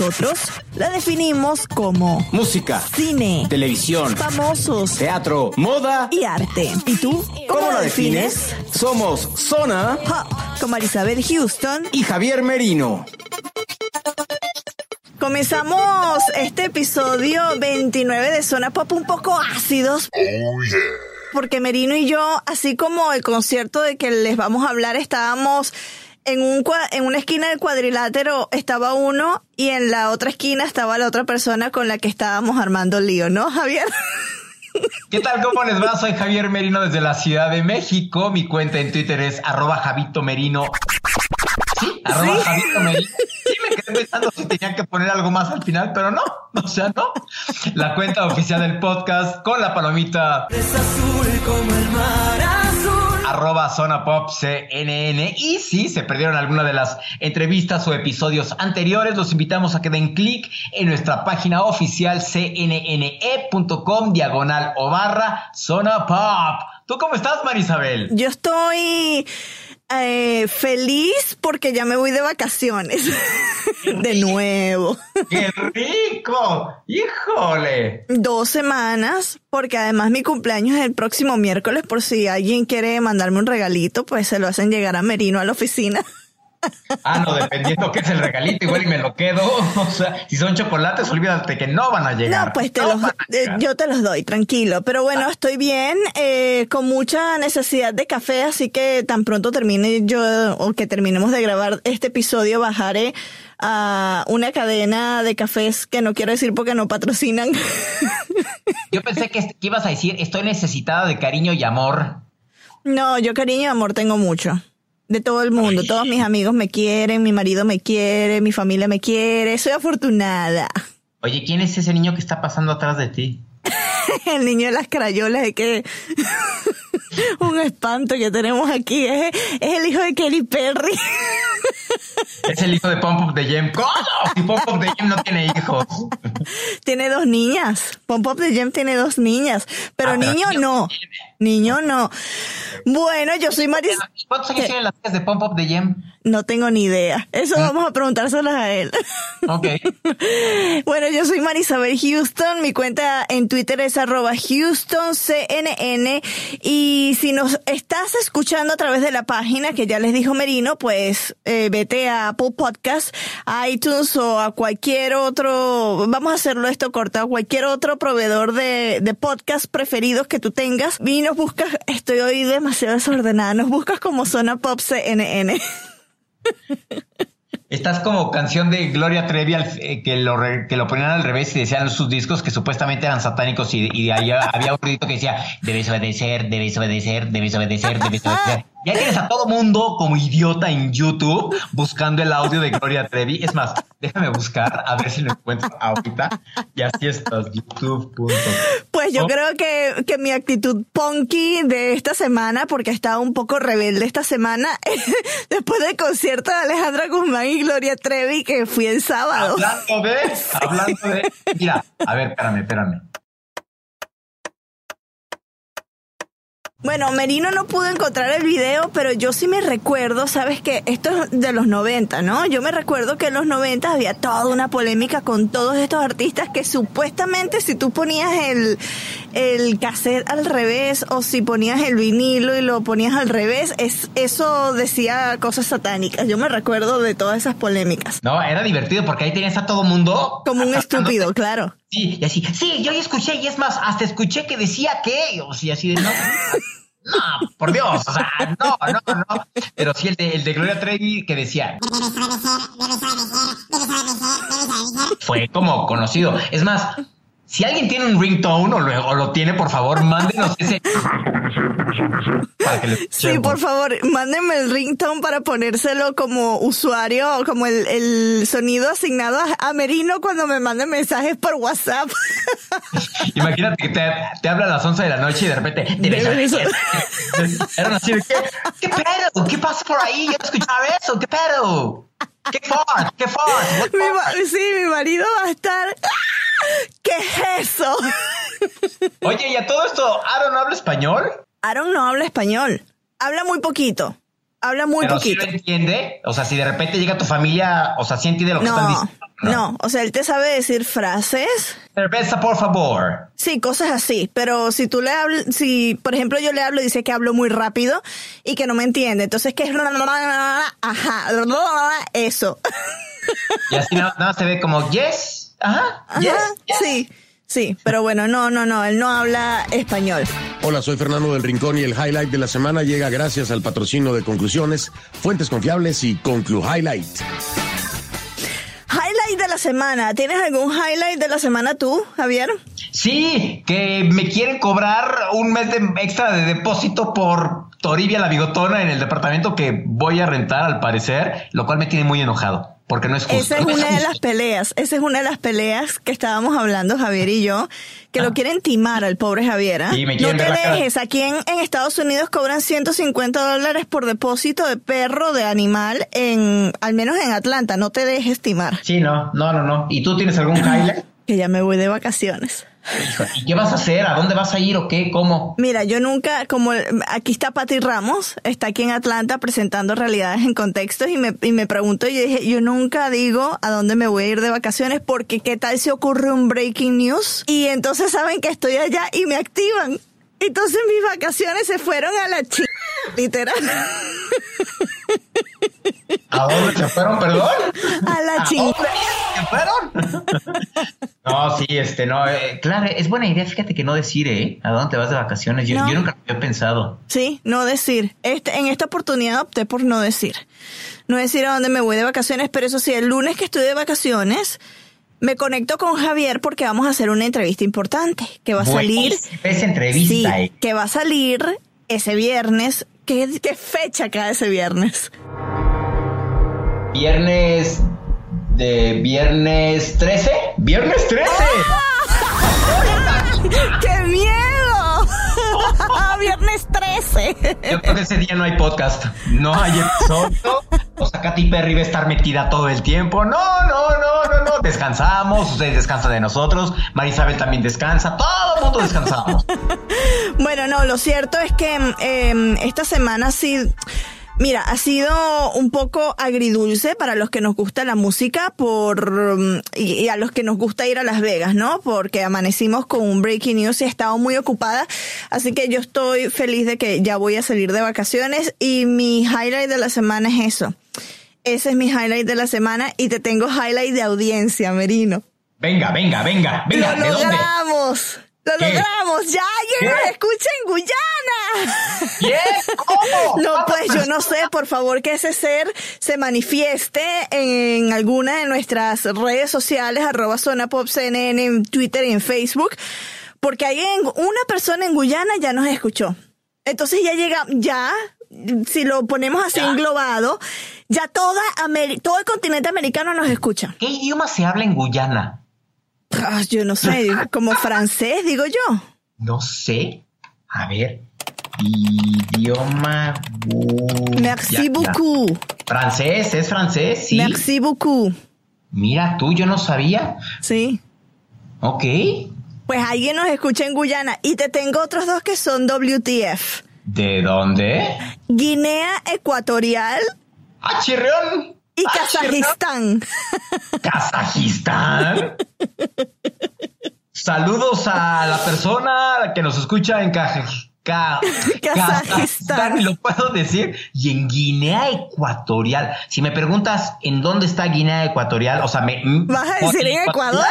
Nosotros la definimos como Música, cine, televisión, famosos teatro, moda. y arte. ¿Y tú? ¿Cómo la defines? Somos Zona Hop, con Marisabel Houston. y Javier Merino. Comenzamos este episodio 29 de Zona Pop un poco ácidos. Porque Merino y yo, así como el concierto de que les vamos a hablar, estábamos en, un, cua- en una esquina del cuadrilátero, estaba uno y en la otra esquina estaba la otra persona con la que estábamos armando lío, ¿no, Javier? ¿Qué tal? ¿Cómo les va? Soy Javier Merino desde la Ciudad de México. Mi cuenta en Twitter es arroba Javito Merino. Sí, arroba Sí. Javito Merino. Sí, me quedé pensando si tenía que poner algo más al final, pero no, o sea, no. La cuenta oficial del podcast con la palomita. Arroba Zona Pop CNN. Y si se perdieron alguna de las entrevistas o episodios anteriores, los invitamos a que den clic en nuestra página oficial cnne.com diagonal o barra Zona Pop. ¿Tú cómo estás, Marisabel? Yo estoy eh, feliz porque ya me voy de vacaciones. de nuevo. ¡Qué rico! ¡Híjole! Dos semanas, porque además mi cumpleaños es el próximo miércoles, por si alguien quiere mandarme un regalito, pues se lo hacen llegar a Merino a la oficina. Ah, no, dependiendo qué es el regalito, igual y me lo quedo. O sea, si son chocolates, olvídate que no van a llegar. No, pues te No los, eh, yo te los doy, tranquilo. Pero bueno, estoy bien, eh, con mucha necesidad de café, así que tan pronto termine yo, o que terminemos de grabar este episodio, bajaré a una cadena de cafés que no quiero decir porque no patrocinan. Yo pensé que, que ibas a decir, estoy necesitada de cariño y amor. no, yo cariño y amor tengo mucho. De todo el mundo, todos mis amigos me quieren, mi marido me quiere, mi familia me quiere, soy afortunada. Oye, ¿quién es ese niño que está pasando atrás de ti? El niño de las crayolas es que un espanto que tenemos aquí es, es el hijo de Kelly Perry. Es el hijo de Pump Up the Gem. ¿Cómo? Si Pump Up the Gem no tiene hijos. tiene dos niñas. Pom Pop de Gem tiene dos niñas, pero Ah, pero niño no. tiene. Niño no. Bueno, yo soy Maris. ¿Cuántos años ¿Qué? tienen las hijas de Pump Up the Gem? No tengo ni idea. Eso vamos a preguntárselas a él. Ok. Bueno, yo soy Marisabel Houston, mi cuenta en Twitter es arroba HoustonCNN y si nos estás escuchando a través de la página que ya les dijo Merino, pues eh, a Apple Podcast, a iTunes o a cualquier otro, vamos a hacerlo esto corto, a cualquier otro proveedor de, de podcast preferidos que tú tengas y nos buscas, estoy hoy demasiado desordenada, nos buscas como Zona Pop CNN. Estás como canción de Gloria Trevi eh, que, lo que lo ponían al revés y decían sus discos que supuestamente eran satánicos y, ahí había un ruidito que decía debes obedecer, debes obedecer, debes obedecer, debes obedecer. Ya tienes a todo mundo como idiota en YouTube buscando el audio de Gloria Trevi. Es más, déjame buscar a ver si lo encuentro ahorita. Y así estás, youtube.com. Pues yo creo que, que mi actitud punky de esta semana, porque estaba un poco rebelde esta semana, después del concierto de Alejandra Guzmán y Gloria Trevi que fui el sábado. Hablando de, hablando de. Mira, a ver, espérame, espérame. Bueno, Merino no pudo encontrar el video, pero yo sí me recuerdo, sabes que esto es de los 90, ¿no? Yo me recuerdo que en los 90 había toda una polémica con todos estos artistas que supuestamente si tú ponías el, el cassette al revés o si ponías el vinilo y lo ponías al revés, es, eso decía cosas satánicas. Yo me recuerdo de todas esas polémicas. No, era divertido porque ahí tenías a todo mundo. Como un estúpido, claro. Sí, y así, sí, yo ya escuché, y es más, hasta escuché que decía que, o sea, así de no. No, por Dios, o sea, no, no, no. Pero sí el de, el de Gloria Trevi que decía. Fue como conocido. Es más, si alguien tiene un ringtone o lo, o lo tiene, por favor, mándenos ese. Para que le sí, por favor, mándenme el ringtone para ponérselo como usuario, como el, el sonido asignado a, Merino cuando me manden mensajes por WhatsApp. Imagínate que te, te, habla a las 11 de la noche y de repente te Eran así de ¿qué, ¿qué pedo? ¿Qué pasa por ahí? Yo escuchaba eso, ¿qué pedo? ¿Qué fort? ¿Qué fort? Mi, sí, mi marido va a estar. ¿Qué es eso? Oye, ¿y a todo esto Aaron no habla español? Aaron no habla español. Habla muy poquito. Habla muy Pero poquito. Si lo entiende? O sea, si de repente llega tu familia, o sea, ¿sí entiende lo que no, están diciendo? No. no, o sea, él te sabe decir frases. Cerveza, por favor. Sí, cosas así. Pero si tú le hablas, si, por ejemplo, yo le hablo y dice que hablo muy rápido y que no me entiende. Entonces, que es. Ajá. Eso. Y así nada, nada se ve como yes. Ajá. Yes, yes. Sí. Sí, pero bueno, no, no, no, él no habla español. Hola, soy Fernando del Rincón y el highlight de la semana llega gracias al patrocinio de Conclusiones, Fuentes Confiables y Conclu Highlight. Highlight de la semana. ¿Tienes algún highlight de la semana tú, Javier? Sí, que me quieren cobrar un mes de extra de depósito por Toribia la Bigotona en el departamento que voy a rentar al parecer, lo cual me tiene muy enojado porque no es justo. Esa es una de las peleas, esa es una de las peleas que estábamos hablando Javier y yo, que ah. lo quieren timar al pobre Javier. ¿eh? Sí, me no te dejes, aquí en, en, Estados Unidos cobran 150 dólares por depósito de perro, de animal, en al menos en Atlanta, no te dejes timar. Sí, no, no, no, no. ¿Y tú tienes algún highlight? Que ya me voy de vacaciones. ¿Y qué vas a hacer? ¿A dónde vas a ir o qué? ¿Cómo? Mira, yo nunca, como aquí está Patti Ramos, está aquí en Atlanta presentando realidades en contextos y me, y me pregunto, yo dije, yo nunca digo a dónde me voy a ir de vacaciones porque qué tal si ocurre un breaking news y entonces saben que estoy allá y me activan. Entonces mis vacaciones se fueron a la ch... literal. ¿A dónde se fueron, perdón? A la chingada. ¿Se fueron? no, sí, este, no, eh, claro, es buena idea, fíjate que no decir, ¿eh? ¿A dónde te vas de vacaciones? Yo, No. yo nunca lo había pensado. Sí, no decir. Este, en esta oportunidad opté por no decir. No decir a dónde me voy de vacaciones, pero eso sí, el lunes que estoy de vacaciones, me conecto con Javier porque vamos a hacer una entrevista importante que va a salir. Esa entrevista, Sí, eh. que va a salir ese viernes. ¿Qué, qué fecha cae ese viernes? Viernes de viernes 13. ¿Viernes 13? ¡Qué miedo! viernes 13. Yo creo que ese día no hay podcast, no hay episodio. O sea, Katy Perry va a estar metida todo el tiempo. No, no, no, no, no. Descansamos, ustedes descansan de nosotros. Marisabel también descansa. Todo el mundo descansamos. Bueno, no, lo cierto es que eh, esta semana sí. Mira, ha sido un poco agridulce para los que nos gusta la música por um, y, a los que nos gusta ir a Las Vegas, ¿no? Porque amanecimos con un breaking news y he estado muy ocupada, así que yo estoy feliz de que ya voy a salir de vacaciones y mi highlight de la semana es eso. Ese es mi highlight de la semana y te tengo highlight de audiencia, Merino. Venga, venga, venga, venga. ¡Lo ¿De dónde? ¡Lo ¿Qué? logramos! ¡Ya alguien nos escucha en Guyana! ¿Qué? ¿Cómo? No, pues yo no sé, por favor que ese ser se manifieste en alguna de nuestras redes sociales, arroba Zona Pop CNN en Twitter y en Facebook, porque hay en, una persona en Guyana ya nos escuchó. Entonces ya llega, ya, si lo ponemos así Ya. englobado, ya toda Ameri- todo el continente americano nos escucha. ¿Qué idioma se habla en Guyana? Ah, yo no sé, como francés, digo yo. No sé. A ver. Idioma. Merci beaucoup. Francés, es francés, sí. Merci beaucoup. Mira, tú, yo no sabía. Sí. Ok. Pues alguien nos escucha en Guyana y te tengo otros dos que son WTF. ¿De dónde? Guinea Ecuatorial ¡Ah, chirrión! Y ¡Ah, Kazajistán. ¿Kazajistán? Saludos a la persona que nos escucha en Kaj- Ka- Kazajistán. Lo puedo decir. Y en Guinea Ecuatorial. Si me preguntas en dónde está Guinea Ecuatorial, o sea, me. ¿Vas a decir en Ecuador?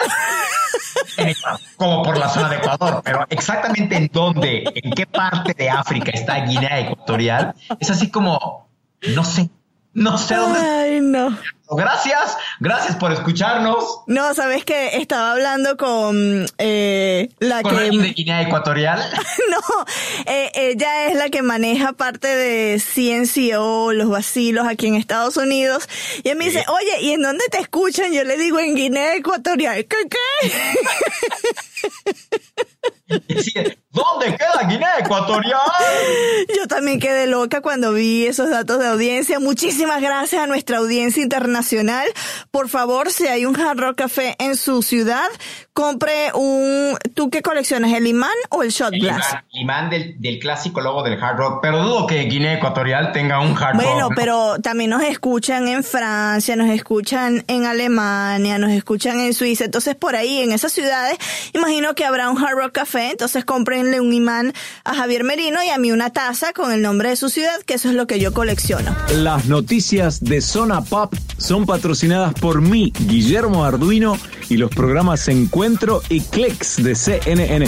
En Ecuador, como por la zona de Ecuador, pero exactamente en dónde, en qué parte de África está Guinea Ecuatorial, es así como, no sé, no sé dónde. Ay, no. Gracias, gracias por escucharnos. No, sabes que estaba hablando con eh, la Con que de Guinea Ecuatorial. no, eh, ella es la que maneja parte de CNCO, los vacilos aquí en Estados Unidos. Y ella me dice, oye, ¿y en dónde te escuchan? Yo le digo, en Guinea Ecuatorial. ¿Qué, qué? ¿Dónde queda Guinea Ecuatorial? Yo también quedé loca cuando vi esos datos de audiencia. Muchísimas gracias a nuestra audiencia internacional. Por favor, si hay un Hard Rock Café en su ciudad, compre un... ¿Tú qué coleccionas? ¿El imán o el shot El glass? imán, el imán del, del clásico logo del hard rock, pero dudo que Guinea Ecuatorial tenga un hard Bueno, rock. ¿no? pero también nos escuchan en Francia, nos escuchan en Alemania, nos escuchan en Suiza. Entonces, por ahí, en esas ciudades, imagino que habrá un Hard Rock Café. Entonces, cómprenle un imán a Javier Merino y a mí una taza con el nombre de su ciudad, que eso es lo que yo colecciono. Las noticias de Zona Pop son patrocinadas por mí, Guillermo Arduino, y los programas Encuentro y Clicks de CNN.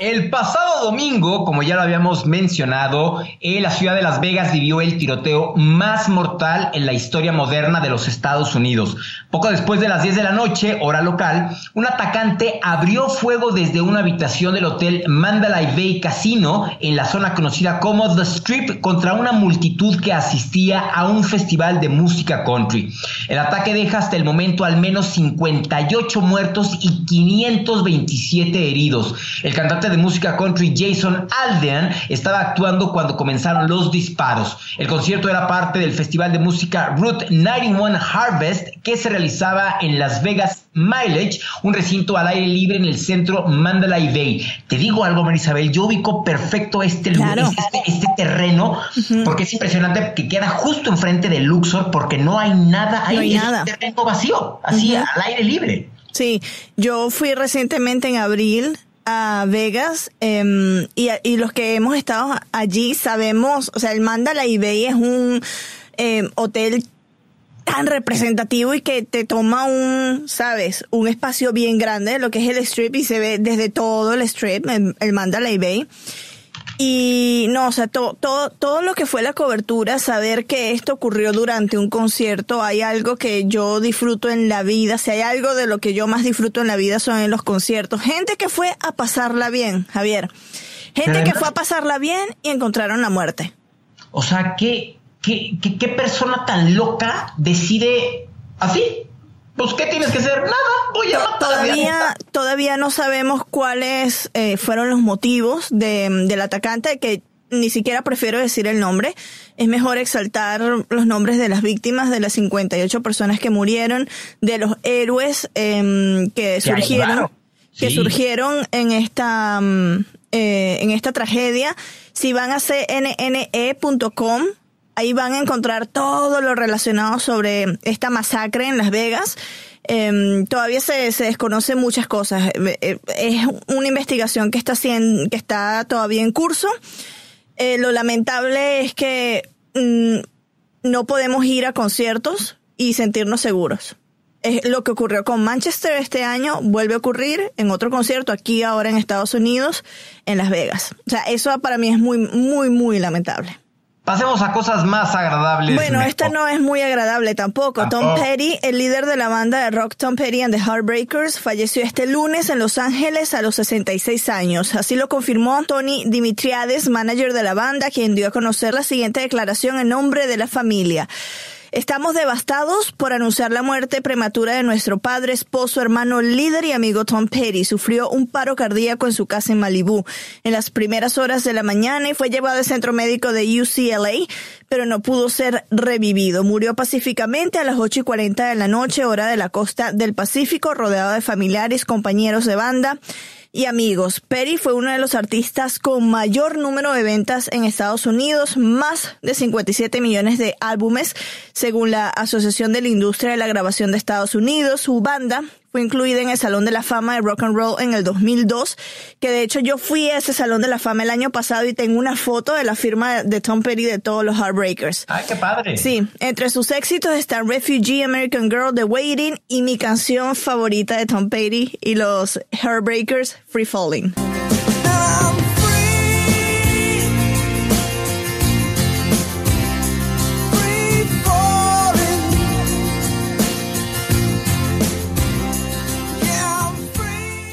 El pasado domingo, como ya lo habíamos mencionado, eh, la ciudad de Las Vegas vivió el tiroteo más mortal en la historia moderna de los Estados Unidos. Poco después de las 10 de la noche, hora local, un atacante abrió fuego desde una habitación del hotel Mandalay Bay Casino en la zona conocida como The Strip contra una multitud que asistía a un festival de música country. El ataque deja hasta el momento al menos 58 muertos y 527 heridos. El cantante de música country Jason Aldean estaba actuando cuando comenzaron los disparos. El concierto era parte del festival de música Route 91 Harvest que se realizaba en Las Vegas Mileage, un recinto al aire libre en el centro Mandalay Bay. Te digo algo, Marisabel, yo ubico perfecto este, lugar, este, este terreno porque es impresionante que queda justo enfrente de Luxor porque no hay nada ahí, No hay es nada. un terreno vacío, así al aire libre. Sí, yo fui recientemente en abril Vegas em, y, los que hemos estado allí sabemos, o sea, el Mandalay Bay es un em, hotel tan representativo y que te toma un, sabes, un espacio bien grande, lo que es el strip y se ve desde todo el strip, el, el Mandalay. Y no, o sea, to- todo, todo lo que fue la cobertura, saber que esto ocurrió durante un concierto, hay algo que yo disfruto en la vida, si hay algo de lo que yo más disfruto en la vida son en los conciertos. Gente que fue a pasarla bien, Javier. Gente que fue a pasarla bien y encontraron la muerte. O sea, ¿qué, qué, qué, qué persona tan loca decide así? Pues, ¿qué tienes que hacer? Nada, voy a matar. Todavía, todavía no sabemos cuáles eh, fueron los motivos de, del atacante, que ni siquiera prefiero decir el nombre. Es mejor exaltar los nombres de las víctimas, de las 58 personas que murieron, de los héroes em, que surgieron, que Sí. surgieron en esta, mm, eh, en esta tragedia. Si van a cnne.com, ahí van a encontrar todo lo relacionado sobre esta masacre en Las Vegas. Em, todavía se, se desconocen muchas cosas. Eh, eh, Es una investigación que está, que está todavía en curso. Eh, lo lamentable es que mm, no podemos ir a conciertos y sentirnos seguros. Es lo que ocurrió con Manchester este año, vuelve a ocurrir en otro concierto aquí ahora en Estados Unidos, en Las Vegas. O sea, eso para mí es muy, muy, muy lamentable. Pasemos a cosas más agradables. Bueno, mejor. esta no es muy agradable tampoco. Tom. Petty, el líder de la banda de rock Tom Petty and the Heartbreakers, falleció este lunes en Los Ángeles a los 66 años. Así lo confirmó Tony Dimitriades, manager de la banda, quien dio a conocer la siguiente declaración en nombre de la familia. Estamos devastados por anunciar la muerte prematura de nuestro padre, esposo, hermano, líder y amigo Tom Petty. Sufrió un paro cardíaco en su casa en Malibú en las primeras horas de la mañana y fue llevado al centro médico de UCLA, pero no pudo ser revivido. Murió pacíficamente a las 8 y 40 de la noche, hora de la costa del Pacífico, rodeado de familiares, compañeros de banda y amigos. Perry fue uno de los artistas con mayor número de ventas en Estados Unidos, más de 57 millones de álbumes, según la Asociación de la Industria de la Grabación de Estados Unidos. Su banda fue incluida en el Salón de la Fama de Rock and Roll en el 2002, que de hecho yo fui a ese Salón de la Fama el año pasado y tengo una foto de la firma de Tom Petty de todos los Heartbreakers. ¡Ay, qué padre! Sí, entre sus éxitos están Refugee, American Girl, The Waiting y mi canción favorita de Tom Petty y los Heartbreakers, Free Falling.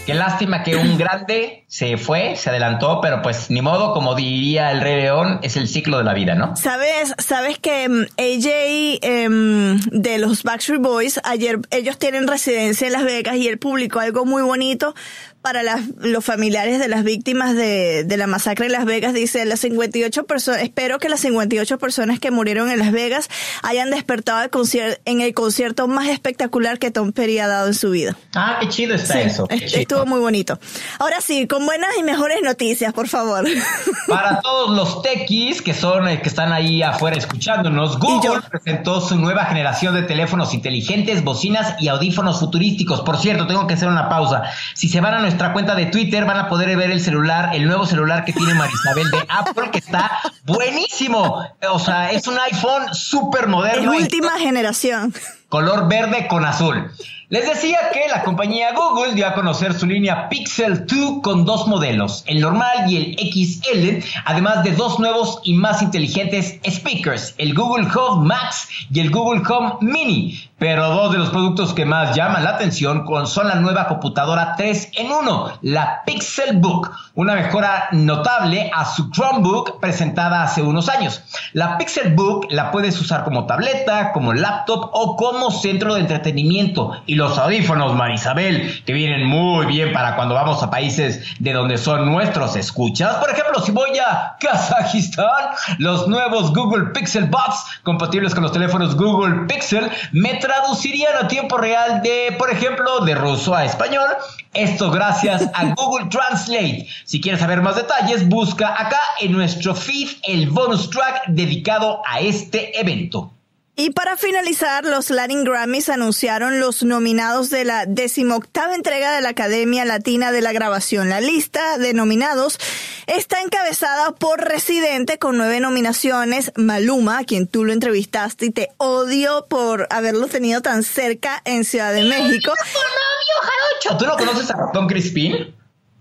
Qué lástima que un grande se fue, se adelantó, pero pues ni modo, como diría el Rey León, es el ciclo de la vida, ¿no? Sabes, sabes que mm, AJ em, de los Backstreet Boys, ayer ellos tienen residencia en Las Vegas y él publicó algo muy bonito para las, los familiares de las víctimas de, de, la masacre en Las Vegas. Dice, las 58 personas, espero que las 58 personas que murieron en Las Vegas hayan despertado el en el concierto más espectacular que Tom Perry ha dado en su vida. Ah, qué chido está eso. Estuvo muy bonito. Ahora sí, con buenas y mejores noticias, por favor. Para todos los techies que son, eh, que están ahí afuera escuchándonos, Google presentó su nueva generación de teléfonos inteligentes, bocinas y audífonos futurísticos. Por cierto, tengo que hacer una pausa. Si se van a nuestra cuenta de Twitter van a poder ver el celular, el nuevo celular que tiene Marisabel de Apple, que está buenísimo. O sea, es un iPhone súper moderno. Es última generación. Color verde con azul. Les decía que la compañía Google dio a conocer su línea Pixel 2 con dos modelos, el normal y el XL, además de dos nuevos y más inteligentes speakers, el Google Home Max y el Google Home Mini. Pero dos de los productos que más llaman la atención son la nueva computadora 3 en 1, la Pixel Book, una mejora notable a su Chromebook presentada hace unos años. La Pixel Book la puedes usar como tableta, como laptop o como centro de entretenimiento y los audífonos Marisabel, que vienen muy bien para cuando vamos a países de donde son nuestros escuchas. Por ejemplo, si voy a Kazajistán, los nuevos Google Pixel Buds compatibles con los teléfonos Google Pixel me traducirían a tiempo real de, por ejemplo, de ruso a español. Esto gracias a Google Translate. Si quieres saber más detalles, busca acá en nuestro feed el bonus track dedicado a este evento. Y para finalizar, los Latin Grammys anunciaron los nominados de la decimoctava entrega de la Academia Latina de la Grabación. La lista de nominados está encabezada por Residente con nueve nominaciones, Maluma, a quien tú lo entrevistaste y te odio por haberlo tenido tan cerca en Ciudad de México. ¿Tú no conoces a Ratón Crispín?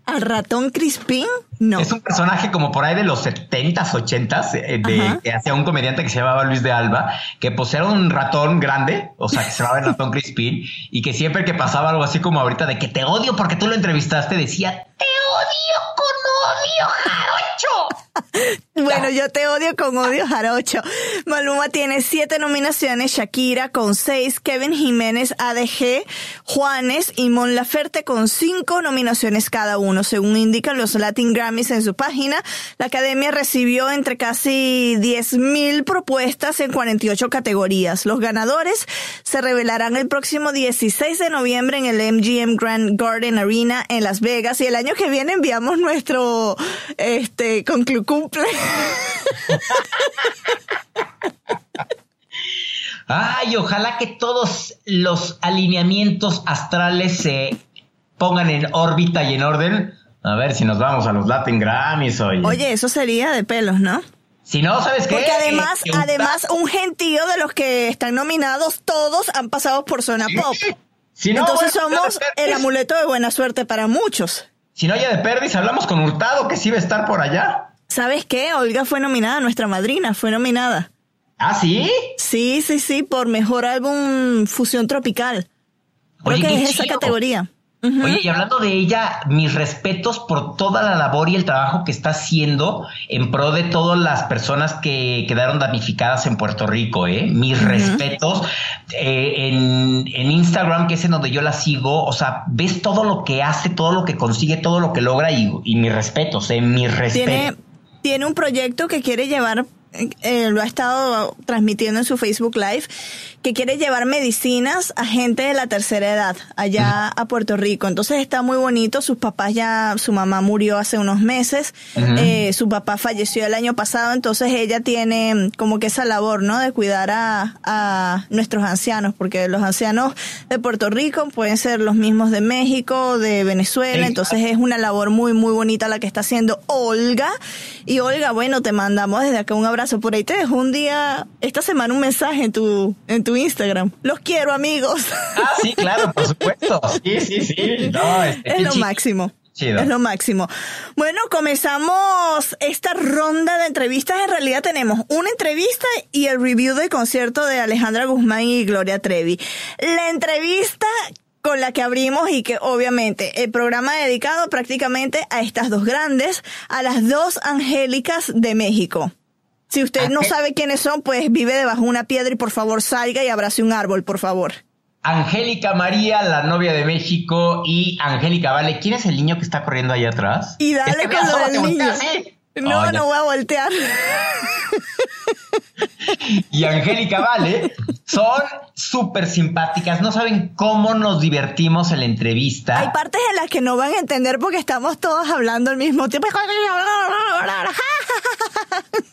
¿Al ratón Crispín? No. Es un personaje como por ahí de los 70s, 80s, eh, de, que hacía un comediante que se llamaba Luis de Alba, que pues era un ratón grande, o sea, que se llamaba el ratón Crispín, y que siempre que pasaba algo así como ahorita de que te odio porque tú lo entrevistaste, decía, te odio con odio, jarocho. Bueno, yo te odio con odio jarocho. Maluma tiene siete nominaciones, Shakira con seis, Kevin Jiménez, ADG, Juanes y Mon Laferte con cinco nominaciones cada uno. Según indican los Latin Grammys en su página, la academia recibió entre casi 10.000 propuestas en 48 categorías. Los ganadores se revelarán el próximo 16 de noviembre en el MGM Grand Garden Arena en Las Vegas y el año que viene enviamos nuestro este conclu cumple. Ay, ojalá que todos los alineamientos astrales se pongan en órbita y en orden. A ver si nos vamos a los Latin Grammys hoy. Oye, eso sería de pelos, ¿no? Si no, ¿sabes qué? Porque además, además, un gentío de los que están nominados, todos han pasado por zona pop. Si no, Entonces somos el amuleto de buena suerte para muchos. Si no, ya de Perdis, hablamos con Hurtado, que sí va a estar por allá. ¿Sabes qué? Olga fue nominada, nuestra madrina fue nominada. ¿Ah, sí? Sí, sí, sí, por mejor álbum Fusión Tropical. Creo que es esa categoría. Oye, y hablando de ella, mis respetos por toda la labor y el trabajo que está haciendo en pro de todas las personas que quedaron damnificadas en Puerto Rico, ¿eh? Mis respetos. Eh, en, en, Instagram, que es en donde yo la sigo, o sea, ves todo lo que hace, todo lo que consigue, todo lo que logra y, y mis respetos, ¿eh? Mis respetos tiene un proyecto que quiere llevar eh, lo ha estado transmitiendo en su Facebook Live, que quiere llevar medicinas a gente de la tercera edad allá a Puerto Rico. Entonces está muy bonito. Sus papás ya, su mamá murió hace unos meses, eh, su papá falleció el año pasado, entonces ella tiene como que esa labor, ¿no? De cuidar a, a nuestros ancianos, porque los ancianos de Puerto Rico pueden ser los mismos de México, de Venezuela, entonces es una labor muy, muy bonita la que está haciendo Olga. Y Olga, bueno, te mandamos desde acá un abrazo. Por ahí te dejo un día, esta semana un mensaje en tu, en tu Instagram. Los quiero, amigos. Ah, sí, claro, por supuesto. Sí, sí, sí. No, es lo máximo. Es lo máximo. Bueno, comenzamos esta ronda de entrevistas. En realidad tenemos una entrevista y el review del concierto de Alejandra Guzmán y Gloria Trevi. La entrevista con la que abrimos y que obviamente el programa dedicado prácticamente a estas dos grandes, a las dos angélicas de México. Si usted no sabe quiénes son, pues vive debajo de una piedra y por favor salga y abrace un árbol, por favor. Angélica María, la novia de México, y Angélica Vale. ¿Quién es el niño que está corriendo allá atrás? Y dale con lo del niño. No, no voy a voltear. y Angélica Vale son súper simpáticas. No saben cómo nos divertimos en la entrevista. Hay partes en las que no van a entender porque estamos todos hablando al mismo tiempo.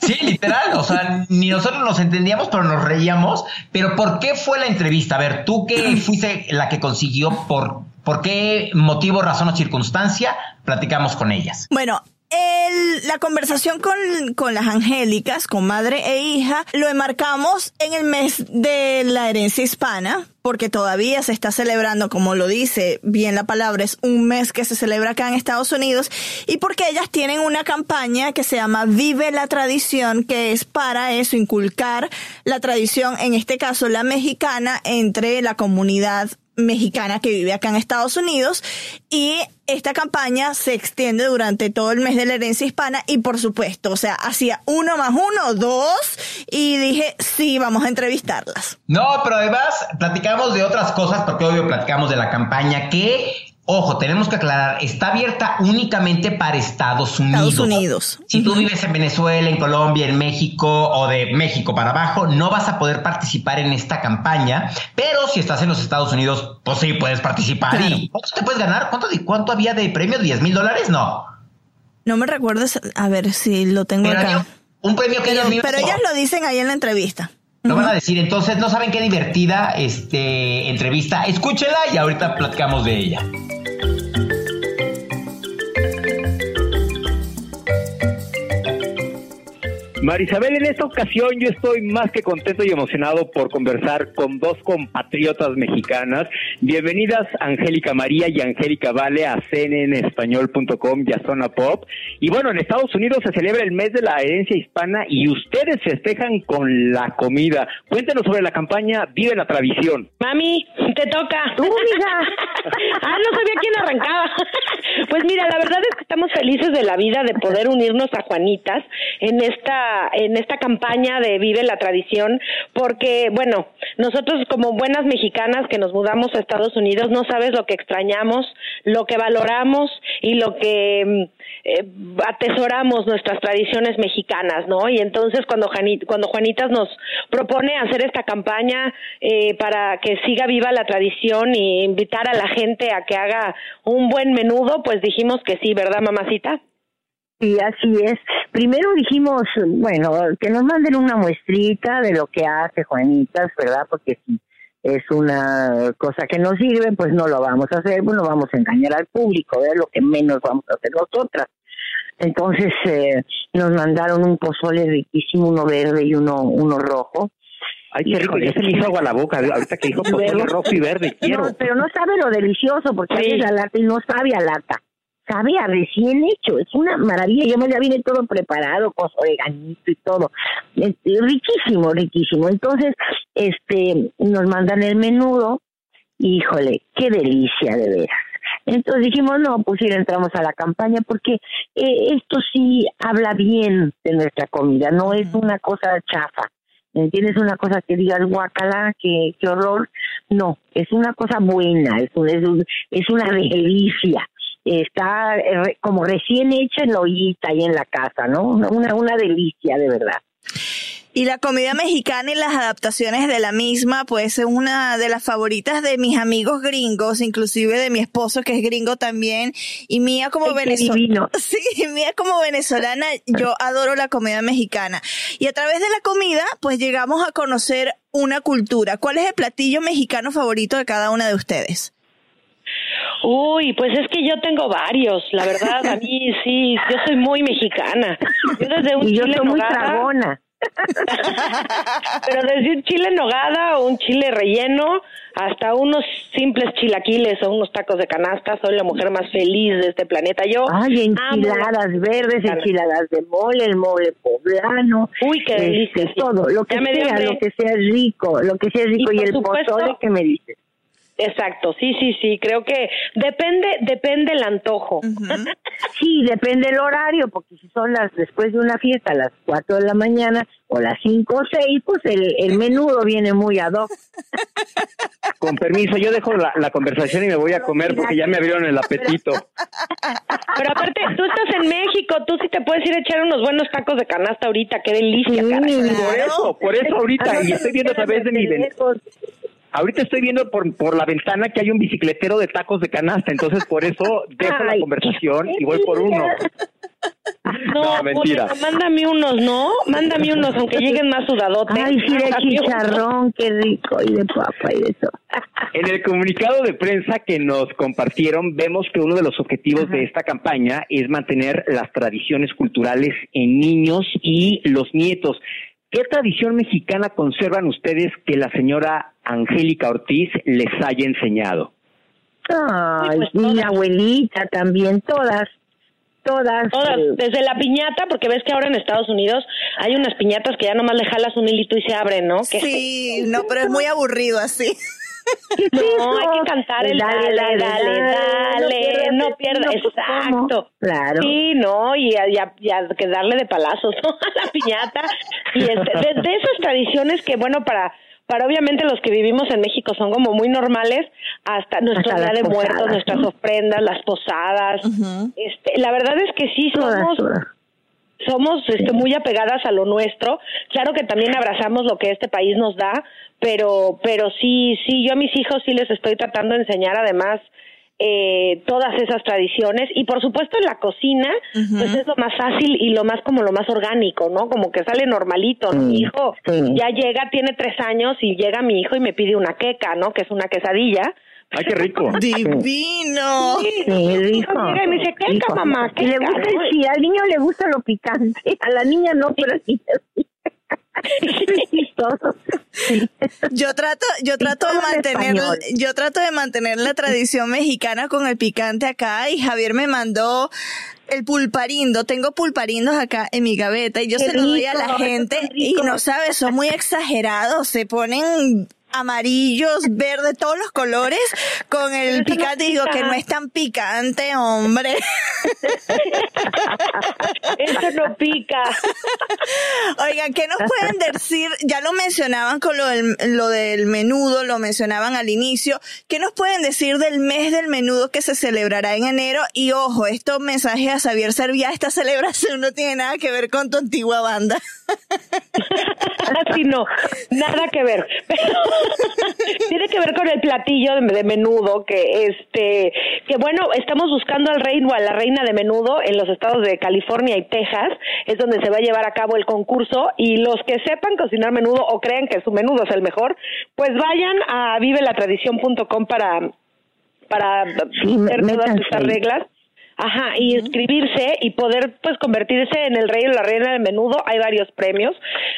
Sí, literal. O sea, ni nosotros nos entendíamos, pero nos reíamos. Pero ¿por qué fue la entrevista? A ver, tú que fuiste la que consiguió, ¿por, por qué motivo, razón o circunstancia platicamos con ellas? Bueno, el, la conversación con, con, las angélicas, con madre e hija, lo enmarcamos en el mes de la herencia hispana, porque todavía se está celebrando, como lo dice bien la palabra, es un mes que se celebra acá en Estados Unidos, y porque ellas tienen una campaña que se llama Vive la Tradición, que es para eso, inculcar la tradición, en este caso la mexicana, entre la comunidad mexicana que vive acá en Estados Unidos y esta campaña se extiende durante todo el mes de la herencia hispana y por supuesto, o sea, hacía uno más uno, dos y dije, sí, vamos a entrevistarlas. No, pero además platicamos de otras cosas porque obvio platicamos de la campaña que Ojo, tenemos que aclarar, está abierta únicamente para Estados Unidos. Estados Unidos. Si tú vives en Venezuela, en Colombia, en México o de México para abajo, no vas a poder participar en esta campaña, pero si estás en los Estados Unidos, pues sí, puedes participar. ¿Y cuánto te puedes ganar? ¿Cuánto, cuánto había de premio? ¿10 mil dólares? No. No me recuerdas, a ver si lo tengo acá. Un premio que pero, pero ellas lo dicen ahí en la entrevista. Lo van a decir, entonces no saben qué divertida este, entrevista. Escúchela y ahorita platicamos de ella. Marisabel, en esta ocasión yo estoy más que contento y emocionado por conversar con dos compatriotas mexicanas. Bienvenidas Angélica María y Angélica Vale a cnnespañol.com y a Zona Pop. Y bueno, en Estados Unidos se celebra el mes de la herencia hispana y ustedes festejan con la comida. Cuéntenos sobre la campaña Vive la Tradición. Mami, te toca. Tú, mija. ah, no sabía quién arrancaba. pues mira, la verdad es que estamos felices de la vida de poder unirnos a Juanitas en esta en esta campaña de Vive la Tradición, porque, bueno, nosotros como buenas mexicanas que nos mudamos a Estados Unidos, no sabes lo que extrañamos, lo que valoramos y lo que mm, eh, atesoramos nuestras tradiciones mexicanas, ¿no? Y entonces cuando, cuando Juanitas nos propone hacer esta campaña eh, para que siga viva la tradición y invitar a la gente a que haga un buen menudo, pues dijimos que sí, ¿verdad, mamacita? Sí, así es. Primero dijimos, bueno, que nos manden una muestrita de lo que hace Juanitas, ¿verdad? Porque si es una cosa que nos sirve, pues no lo vamos a hacer, pues no vamos a engañar al público, es lo que menos vamos a hacer nosotras. Entonces eh, nos mandaron un pozole riquísimo, uno verde y uno uno rojo. Ay, qué rico, ya se me hizo agua la boca, ahorita que dijo pozole rojo y verde, quiero. No, pero no sabe lo delicioso, porque sí. la lata y no sabe a lata sabe a recién hecho, es una maravilla, yo me ya viene todo preparado, con oreganito y todo, riquísimo, riquísimo. Entonces, este, nos mandan el menudo, híjole, qué delicia de veras. Entonces dijimos, no, pues ir entramos a la campaña porque eh, esto sí habla bien de nuestra comida, no es una cosa chafa. ¿Entiendes? Una cosa que digas guacala, que, qué horror. No, es una cosa buena, es, es, es una delicia está eh, como recién hecha en la ollita ahí en la casa, ¿no? Una, una delicia, de verdad. Y la comida mexicana y las adaptaciones de la misma, pues es una de las favoritas de mis amigos gringos, inclusive de mi esposo que es gringo también, y mía como venezolana. Sí, mía como venezolana, yo adoro la comida mexicana. Y a través de la comida, pues llegamos a conocer una cultura. ¿Cuál es el platillo mexicano favorito de cada una de ustedes? Uy, pues es que yo tengo varios, la verdad, a mí sí, yo soy muy mexicana. Yo desde un y yo chile soy muy nogada, tragona. pero desde un chile en nogada o un chile relleno hasta unos simples chilaquiles o unos tacos de canasta, soy la mujer más feliz de este planeta. Yo Ay, enchiladas la- verdes, enchiladas de mole, el mole poblano. Uy, qué este, delicia, sí. Todo, lo que Ya sea, lo que sea rico, lo que sea rico. Y el supuesto- pozole que me dices. Exacto, sí, sí, sí, creo que depende, depende el antojo. Sí, depende el horario, porque si son las después de una fiesta a las 4 de la mañana o las 5 o 6, pues el, el menudo viene muy ad hoc. Con permiso, yo dejo la, la conversación y me voy a comer porque ya me abrieron el apetito. Pero aparte, tú estás en México, tú sí te puedes ir a echar unos buenos tacos de canasta ahorita, qué delicia, caray. Por eso, por eso ahorita, y estoy viendo a través de mi ven- Ahorita estoy viendo por, por la ventana que hay un bicicletero de tacos de canasta, entonces por eso dejo la conversación y voy por uno. No, No, mentira. Julio, mándame unos, ¿no? Mándame unos, aunque lleguen más sudadotes. Ay, sí, de chicharrón, qué rico, y de papa y de todo. En el comunicado de prensa que nos compartieron, vemos que uno de los objetivos de esta campaña es mantener las tradiciones culturales en niños y los nietos. ¿Qué tradición mexicana conservan ustedes que la señora Angélica Ortiz les haya enseñado? Ay, pues y mi todas. abuelita también, todas, todas. Todas, eh, desde la piñata, porque ves que ahora en Estados Unidos hay unas piñatas que ya nomás le jalas un hilito y se abren, ¿no? Sí, no, pero es muy aburrido así. No, hay que cantar el dale, dale, dale, no pierdas, exacto. Claro. Sí, no, y a, que darle de palazos a la piñata. Y este, de, esas tradiciones que, bueno, para para obviamente los que vivimos en México son como muy normales, hasta Día las de Muertos, nuestras ofrendas, las posadas. este, la verdad es que sí somos. Somos este, muy apegadas a lo nuestro. Claro que también abrazamos lo que este país nos da, pero, pero sí, sí, yo a mis hijos sí les estoy tratando de enseñar además eh, todas esas tradiciones y por supuesto en la cocina pues es lo más fácil y lo más como lo más orgánico, ¿no? Como que sale normalito, ¿no? Mi hijo ya llega, tiene tres años y llega mi hijo y me pide una queca, ¿no? Que es una quesadilla. ¡Ay, qué rico! Divino. Sí, rico. Llega y me dice, "Queca, rico. mamá, Y le queca", gusta, ¿no? sí, al niño le gusta lo picante, a la niña no, pero sí. Yo trato, yo trato de mantener, yo trato de mantener la tradición mexicana con el picante acá y Javier me mandó el pulparindo. Tengo pulparindos acá en mi gaveta y yo Qué se los doy a la gente qué y no sabes, son muy exagerados, se ponen amarillos, verdes, todos los colores con el picante digo que no es tan picante, hombre. Eso no pica. Oigan, ¿qué nos pueden decir? Ya lo mencionaban con lo del, lo del menudo, lo mencionaban al inicio. ¿Qué nos pueden decir del mes del menudo que se celebrará en enero? Y ojo, esto mensaje a Xavier Serviá, esta celebración no tiene nada que ver con tu antigua banda. Así no, nada que ver. Pero tiene que ver con el platillo de, de menudo que este que bueno, estamos buscando al rey o a la reina de menudo en los estados de California y Texas, es donde se va a llevar a cabo el concurso y los que sepan cocinar menudo o crean que su menudo es el mejor, pues vayan a vivelatradición.com para para Sí, hacer todas estas reglas. Ajá, y inscribirse y poder pues convertirse en el rey o la reina del menudo. Hay varios premios.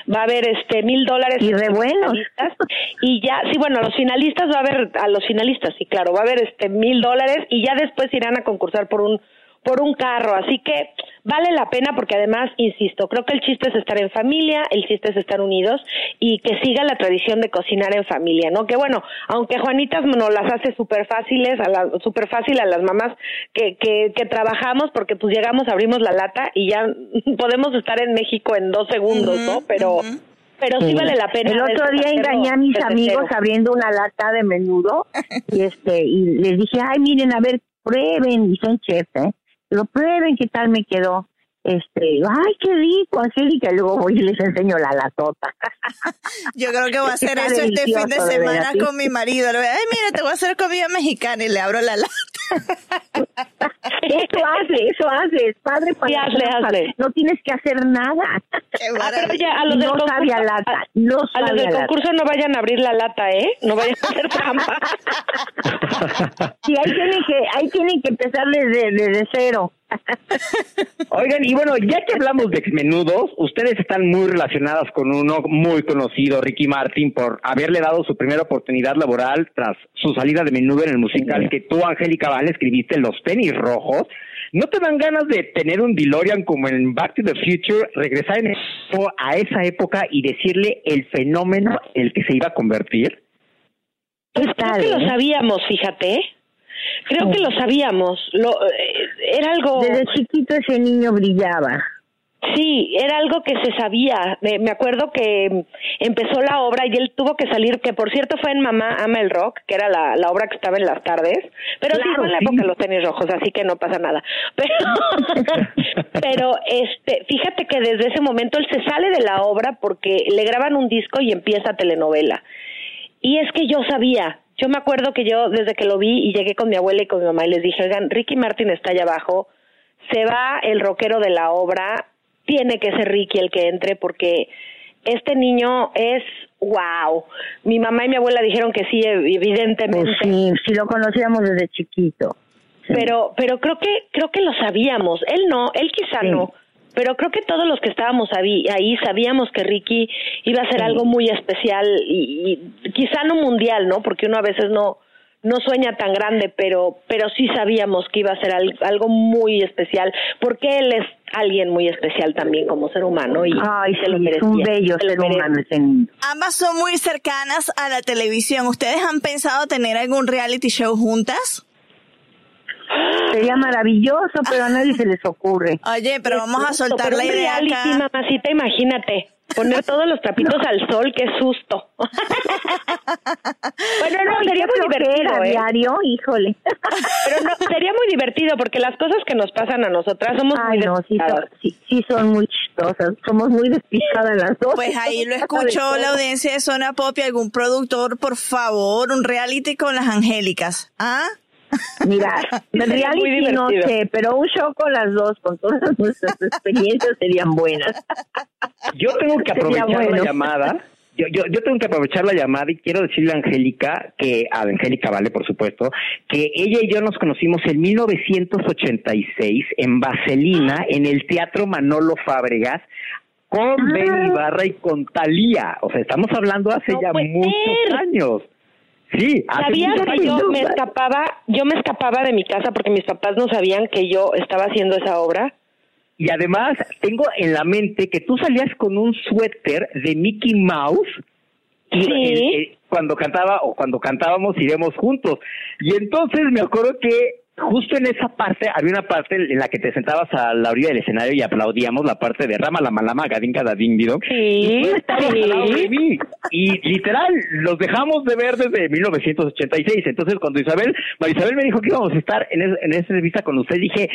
Va a haber este mil dólares. Y buenos. finalistas. Y ya, sí, bueno, a los finalistas va a haber, a los finalistas, sí, claro, va a haber este mil dólares y ya después irán a concursar por un por un carro, así que vale la pena porque además, insisto, creo que el chiste es estar en familia, el chiste es estar unidos y que siga la tradición de cocinar en familia, ¿no? Que bueno, aunque Juanitas nos las hace súper fáciles, a la, súper fácil a las mamás que, que, que trabajamos porque pues llegamos, abrimos la lata y ya podemos estar en México en dos segundos, ¿no? Pero, pero sí, Sí. vale la pena. El otro día engañé a mis amigos abriendo una lata de menudo y este y les dije, ay, miren, a ver, prueben, y son chefs, ¿eh? Pero prueben qué tal me quedó. Este, ay, qué rico, Angélica, y luego voy y les enseño la latota. Yo creo que voy a hacer eso este fin de semana con mi marido. Le voy a, ay, mira, te voy a hacer comida mexicana y le abro la lata. eso hace, eso hace, es padre para hazle, hazle. No tienes que hacer nada. Ah, pero ya, a los no del sabía concurso, lata, a- los del lata. concurso no vayan a abrir la lata, ¿eh? No vayan a hacer trampa. Sí, ahí tienen que, ahí tienen que empezar desde, desde cero. Oigan, y bueno, ya que hablamos de exmenudos, ustedes están muy relacionadas con uno muy conocido, Ricky Martin, por haberle dado su primera oportunidad laboral tras su salida de menudo en el musical que tú, Angélica Vale, escribiste Los tenis rojos. ¿No te dan ganas de tener un DeLorean como en Back to the Future, regresar en eso a esa época y decirle el fenómeno en el que se iba a convertir? Pues creo que lo eh? sabíamos, fíjate. Creo que lo sabíamos. Lo, eh, era algo. Desde chiquito ese niño brillaba. Sí, era algo que se sabía. Me, me acuerdo que empezó la obra y él tuvo que salir, que por cierto fue en Mamá Ama el Rock, que era la, la obra que estaba en las tardes, pero sí fue en la época de los tenis rojos, así que no pasa nada. Pero, pero este, fíjate que desde ese momento él se sale de la obra porque le graban un disco y empieza telenovela. Y es que yo sabía, yo me acuerdo que yo desde que lo vi y llegué con mi abuela y con mi mamá y les dije, oigan, Ricky Martin está allá abajo, se va el rockero de la obra, tiene que ser Ricky el que entre porque este niño es wow. Mi mamá y mi abuela dijeron que sí, evidentemente. Pues sí, sí lo conocíamos desde chiquito. Pero, pero creo que, creo que lo sabíamos. Él no, él quizá Sí. no. Pero creo que todos los que estábamos ahí, sabíamos que Ricky iba a ser algo muy especial y, y quizá no mundial, ¿no? Porque uno a veces no, no sueña tan grande, pero, pero sí sabíamos que iba a ser al- algo muy especial, porque él es alguien muy especial también como ser humano y Ay, se lo es un bello se lo ser humano ese niño. Ambas son muy cercanas a la televisión. ¿Ustedes han pensado tener algún reality show juntas? Sería maravilloso, pero a nadie se les ocurre. Oye, pero vamos a soltar la idea reality, acá. mamacita, imagínate. Poner todos los trapitos al sol, qué susto. bueno, no, Ay, sería muy divertido, ¿eh? diario, híjole. Pero no, sería muy divertido porque las cosas que nos pasan a nosotras somos Ay, muy no, sí son, sí, sí son muy chistosas. Somos muy despistadas las dos. Pues ahí lo escuchó la audiencia de Zona Pop y algún productor, por favor, un reality con las Angélicas. ¿Ah? Mira, reality no sé, pero un show con las dos, con todas nuestras experiencias, serían buenas. Yo tengo que aprovechar bueno. la llamada. Yo, yo, yo tengo que aprovechar la llamada y quiero decirle a Angélica, que a Angélica Vale, por supuesto, que ella y yo nos conocimos en 1986 en Vaselina, en el Teatro Manolo Fábregas, con Ah. Ben Ibarra y con Talía. O sea, estamos hablando hace No ya muchos ser. años. Sí, hace ¿Sabías muchos que yo me escapaba, yo me escapaba de mi casa porque mis papás no sabían que yo estaba haciendo esa obra? Y además, tengo en la mente que tú salías con un suéter de Mickey Mouse y Sí. cuando cantaba o cuando cantábamos iremos juntos. Y entonces me acuerdo que justo en esa parte había una parte en la que te sentabas a la orilla del escenario y aplaudíamos la parte de Rama la Malama Gadinka Dadín Bidón. Sí, sí. Y literal, los dejamos de ver desde 1986. Entonces, cuando Isabel, Marisabel me dijo que íbamos a estar en, es- en esa entrevista con usted, dije,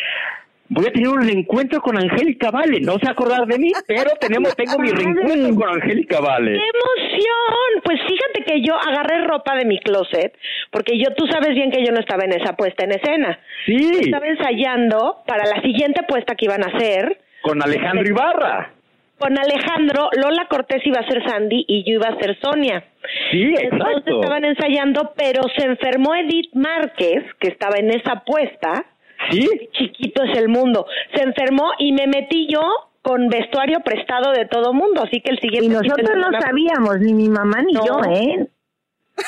voy a tener un reencuentro con Angélica Vale. No se acordar de mí, pero tenemos, tengo mi reencuentro con Angélica Vale. ¡Qué emoción! Pues fíjate que yo agarré ropa de mi closet, porque yo, tú sabes bien que yo no estaba en esa puesta en escena. Sí, Estaba ensayando para la siguiente puesta que iban a hacer. con Alejandro Ibarra. Con Alejandro, Lola Cortés iba a ser Sandy y yo iba a ser Sonia. Sí, Entonces exacto. estaban ensayando, pero se enfermó Edith Márquez, que estaba en esa puesta. Sí, Chiquito es el mundo. Se enfermó y me metí yo con vestuario prestado de todo mundo. Así que el siguiente. Y nosotros no sabíamos, ni mi mamá ni No. yo, ¿eh?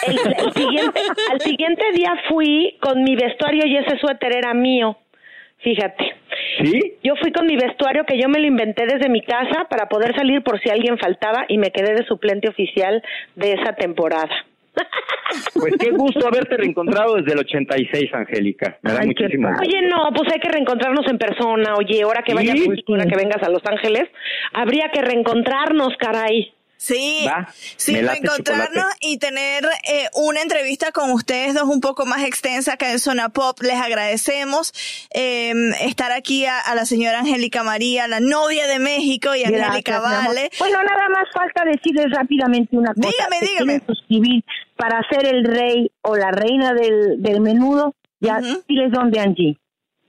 El, el siguiente, al siguiente día fui con mi vestuario y ese suéter era mío. Fíjate. sí. Yo fui con mi vestuario que yo me lo inventé desde mi casa para poder salir por si alguien faltaba y me quedé de suplente oficial de esa temporada. Pues qué gusto haberte reencontrado desde el 86, Angélica. Me da Ay, muchísimo gusto. Oye, no, pues hay que reencontrarnos en persona. Oye, ahora que vayas, Sí, ahora que vengas a Los Ángeles, habría que reencontrarnos, caray. Sí, ¿Va? sí, encontrarnos chocolate. y tener eh, una entrevista con ustedes dos un poco más extensa que en Zona Pop. Les agradecemos eh, estar aquí a, a la señora Angélica María, la novia de México y Angélica. Vale. Bueno, nada más falta decirles rápidamente una cosa. Dígame, Se dígame. suscribir para ser el rey o la reina del, del menudo. Ya, Ujú. diles dónde, Angie.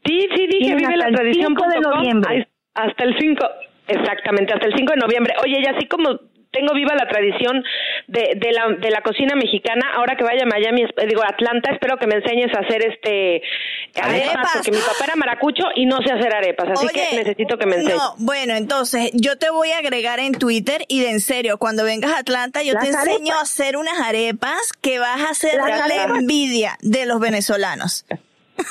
Sí, sí, dije vive hasta la el tradición 5 de noviembre. Hasta el 5, exactamente, hasta el 5 de noviembre. Oye, y así como tengo viva la tradición de, de, la, de la cocina mexicana, ahora que vaya a Miami, eh, digo, Atlanta, espero que me enseñes a hacer este arepas, Arepas. porque mi papá era maracucho y no sé hacer arepas, así Oye, que necesito que me enseñes. No, bueno, entonces yo te voy a agregar en Twitter y de en serio, cuando vengas a Atlanta, yo Las te enseño arepas. a hacer unas arepas que vas a hacer la envidia de los venezolanos.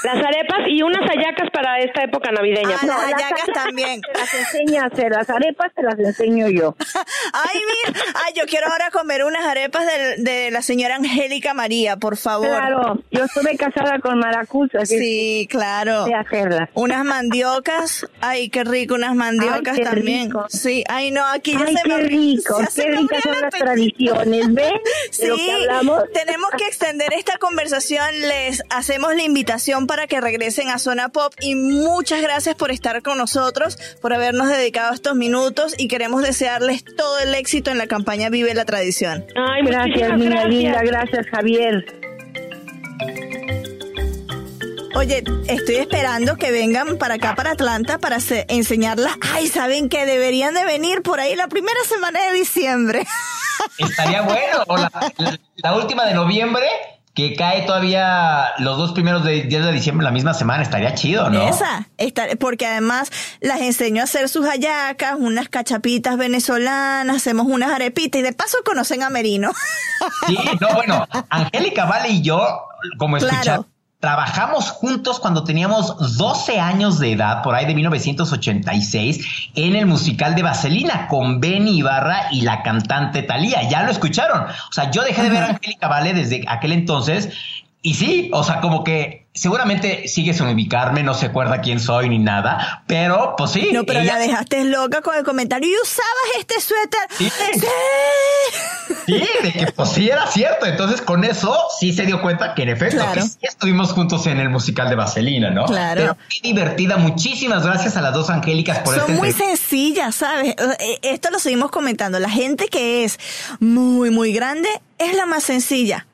Las arepas y unas hallacas para esta época navideña. Ah, las las hallacas arepas también. Te las enseña a hacer, las arepas te las enseño yo. Ay, mira, ay, yo quiero ahora comer unas arepas de, de la señora Angélica María, por favor. Claro, yo estuve casada con Maracucho, así Sí, claro. de hacerlas. Unas mandiocas, ay, qué rico, unas mandiocas Ay, también. rico. Sí, ay, no, aquí ya Ay, se qué me rico, se qué ricas son las tradiciones, ¿ves? De lo Sí, que hablamos. tenemos que extender esta conversación. Les hacemos la invitación para que regresen a Zona Pop y muchas gracias por estar con nosotros, por habernos dedicado estos minutos y queremos desearles todo el éxito en la campaña Vive la Tradición. Ay, Gracias, niña gracias. linda, gracias, Javier. Oye, estoy esperando que vengan para acá, para Atlanta, para se- enseñarlas. Ay, ¿saben que Deberían de venir por ahí la primera semana de diciembre. Estaría bueno. O la, la- la última de noviembre, que cae todavía los dos primeros de- días de diciembre, la misma semana, estaría chido, ¿no? Esa, porque además las enseño a hacer sus hallacas, unas cachapitas venezolanas, hacemos unas arepitas y de paso conocen a Merino. Sí, no, bueno, Angélica Vale y yo, como Claro. Trabajamos juntos cuando teníamos 12 años de edad, por ahí de 1986, en el musical de Vaselina con Benny Ibarra y la cantante Thalía. Ya lo escucharon. O sea, yo dejé de ver a Angélica Vale desde aquel entonces. Y sí, o sea, como que seguramente sigue sin ubicarme, no se acuerda quién soy ni nada, pero pues sí. No, pero ella- la dejaste loca con el comentario. ¿Y usabas este suéter? Sí. Sí. Sí, de que pues sí era cierto. Entonces con eso sí se dio cuenta que en efecto Claro. que sí estuvimos juntos en el musical de Vaselina, ¿no? Claro. Pero qué divertida. Muchísimas gracias a las dos angélicas por Son este muy sencillas, ¿sabes? Eh, Esto lo seguimos comentando. La gente que es muy, muy grande es la más sencilla.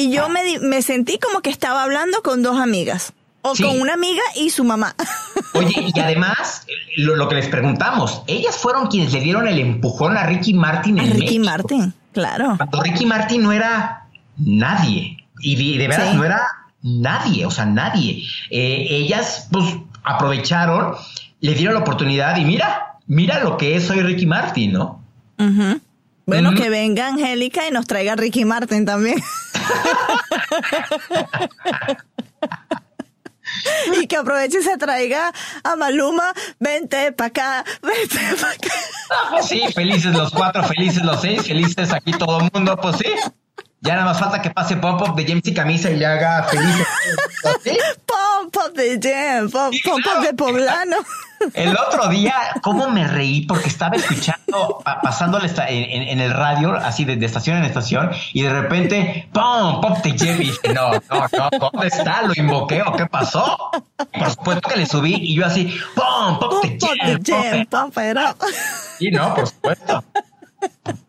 Y yo me, di- me sentí como que estaba hablando con dos amigas. O Sí. con una amiga y su mamá. Oye, y además, lo, lo que les preguntamos, ellas fueron quienes le dieron el empujón a Ricky Martin A en Ricky México. Martin, claro. Cuando Ricky Martin no era nadie. Y de, de veras Sí. no era nadie, o sea, nadie. Eh, ellas, pues, aprovecharon, le dieron la oportunidad y mira, mira lo que es hoy Ricky Martin, ¿no? Bueno, que venga Angélica y nos traiga Ricky Martin también. y que aproveche y se traiga a Maluma, vente pa' acá, vente pa' acá. Pues sí, felices los cuatro, felices los seis, felices aquí todo el mundo, pues sí. Ya nada más falta que pase Pop Up de James y Camisa y le haga felices. ¿Sí? Pom, pom de jam, pom, Sí, pom, pom claro. de poblano. El otro día, ¿cómo me reí? Porque estaba escuchando, pa- pasando la esta- en, el radio, así de, de estación en estación, y de repente, ¡pum! ¡pop de Jam! Y dije, no, no, no, ¿dónde está? ¿Lo invoqué o qué pasó? Por supuesto que le subí y yo así, ¡pum! ¡pop de Pom, pom Jam! de jam, pom, pero. Sí, no, por supuesto.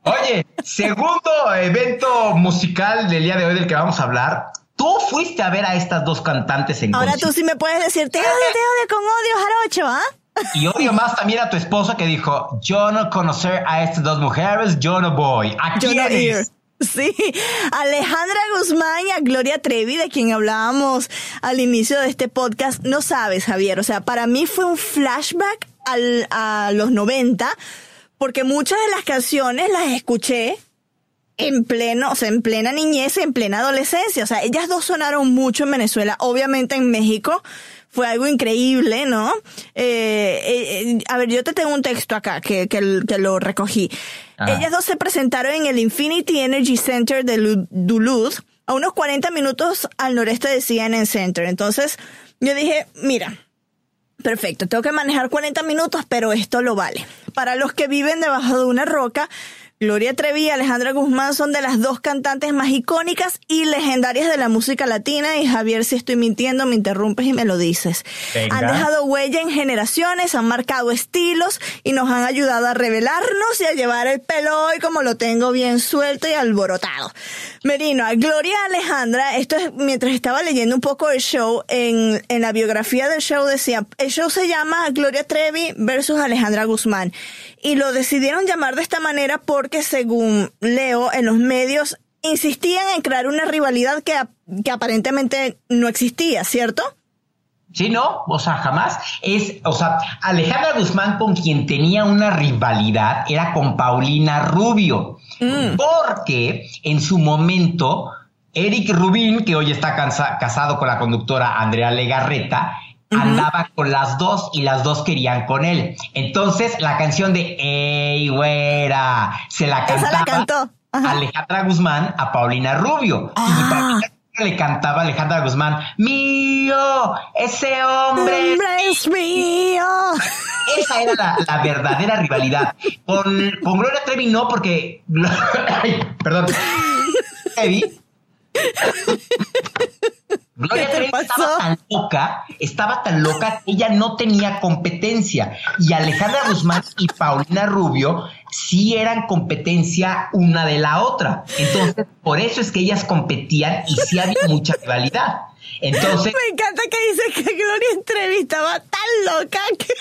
Oye, segundo evento musical del día de hoy del que vamos a hablar. Tú fuiste a ver a estas dos cantantes en Ahora tú sí me puedes decir, te odio, te odio con odio, jarocho, ¿ah? Y odio más también a tu esposo que dijo, yo no conocer a estas dos mujeres, yo no voy. ¿A Yo no quiénes? ir. Sí, Alejandra Guzmán y a Gloria Trevi, de quien hablábamos al inicio de este podcast, no sabes, Javier. O sea, para mí fue un flashback al, a los 90, porque muchas de las canciones las escuché en pleno, o sea, en plena niñez, en plena adolescencia. O sea, ellas dos sonaron mucho en Venezuela, obviamente en México. Fue algo increíble, ¿no? Eh, eh, eh, a ver, yo te tengo un texto acá que, que, que lo recogí. Ellas dos se presentaron en el Infinity Energy Center de Lu- Duluth, a unos 40 minutos al noreste de CNN Center. Entonces, yo dije, mira, Perfecto, tengo que manejar 40 minutos, pero esto lo vale. Para los que viven debajo de una roca, Gloria Trevi y Alejandra Guzmán son de las dos cantantes más icónicas y legendarias de la música latina y Javier, si estoy mintiendo, me interrumpes y me lo dices. Han dejado huella en generaciones, han marcado estilos y nos han ayudado a revelarnos y a llevar el pelo hoy como lo tengo bien suelto y alborotado. Merino, a Gloria Alejandra, esto es mientras estaba leyendo un poco el show, en, en la biografía del show decía, el show se llama Gloria Trevi versus Alejandra Guzmán y lo decidieron llamar de esta manera porque según leo en los medios insistían en crear una rivalidad que, que aparentemente no existía, ¿cierto? Sí, no, o sea, jamás. Es, o sea, Alejandra Guzmán con quien tenía una rivalidad era con Paulina Rubio, mm. porque en su momento Eric Rubín, que hoy está casado con la conductora Andrea Legarreta, andaba con las dos y las dos querían con él. Entonces la canción de Ey, güera, se la cantaba Alejandra Guzmán a Paulina Rubio. Y ah. Paulina le cantaba a Alejandra Guzmán, mío, ese hombre, es mío. Esa era la, verdadera rivalidad. Con, con, Gloria Trevi no, porque... perdón. Trevi Gloria Trevi estaba tan loca, estaba tan loca que ella no tenía competencia. Y Alejandra Guzmán y Paulina Rubio sí eran competencia una de la otra. Entonces, por eso es que ellas competían y sí había mucha rivalidad. Entonces. Me encanta que dice que Gloria Trevi estaba tan loca que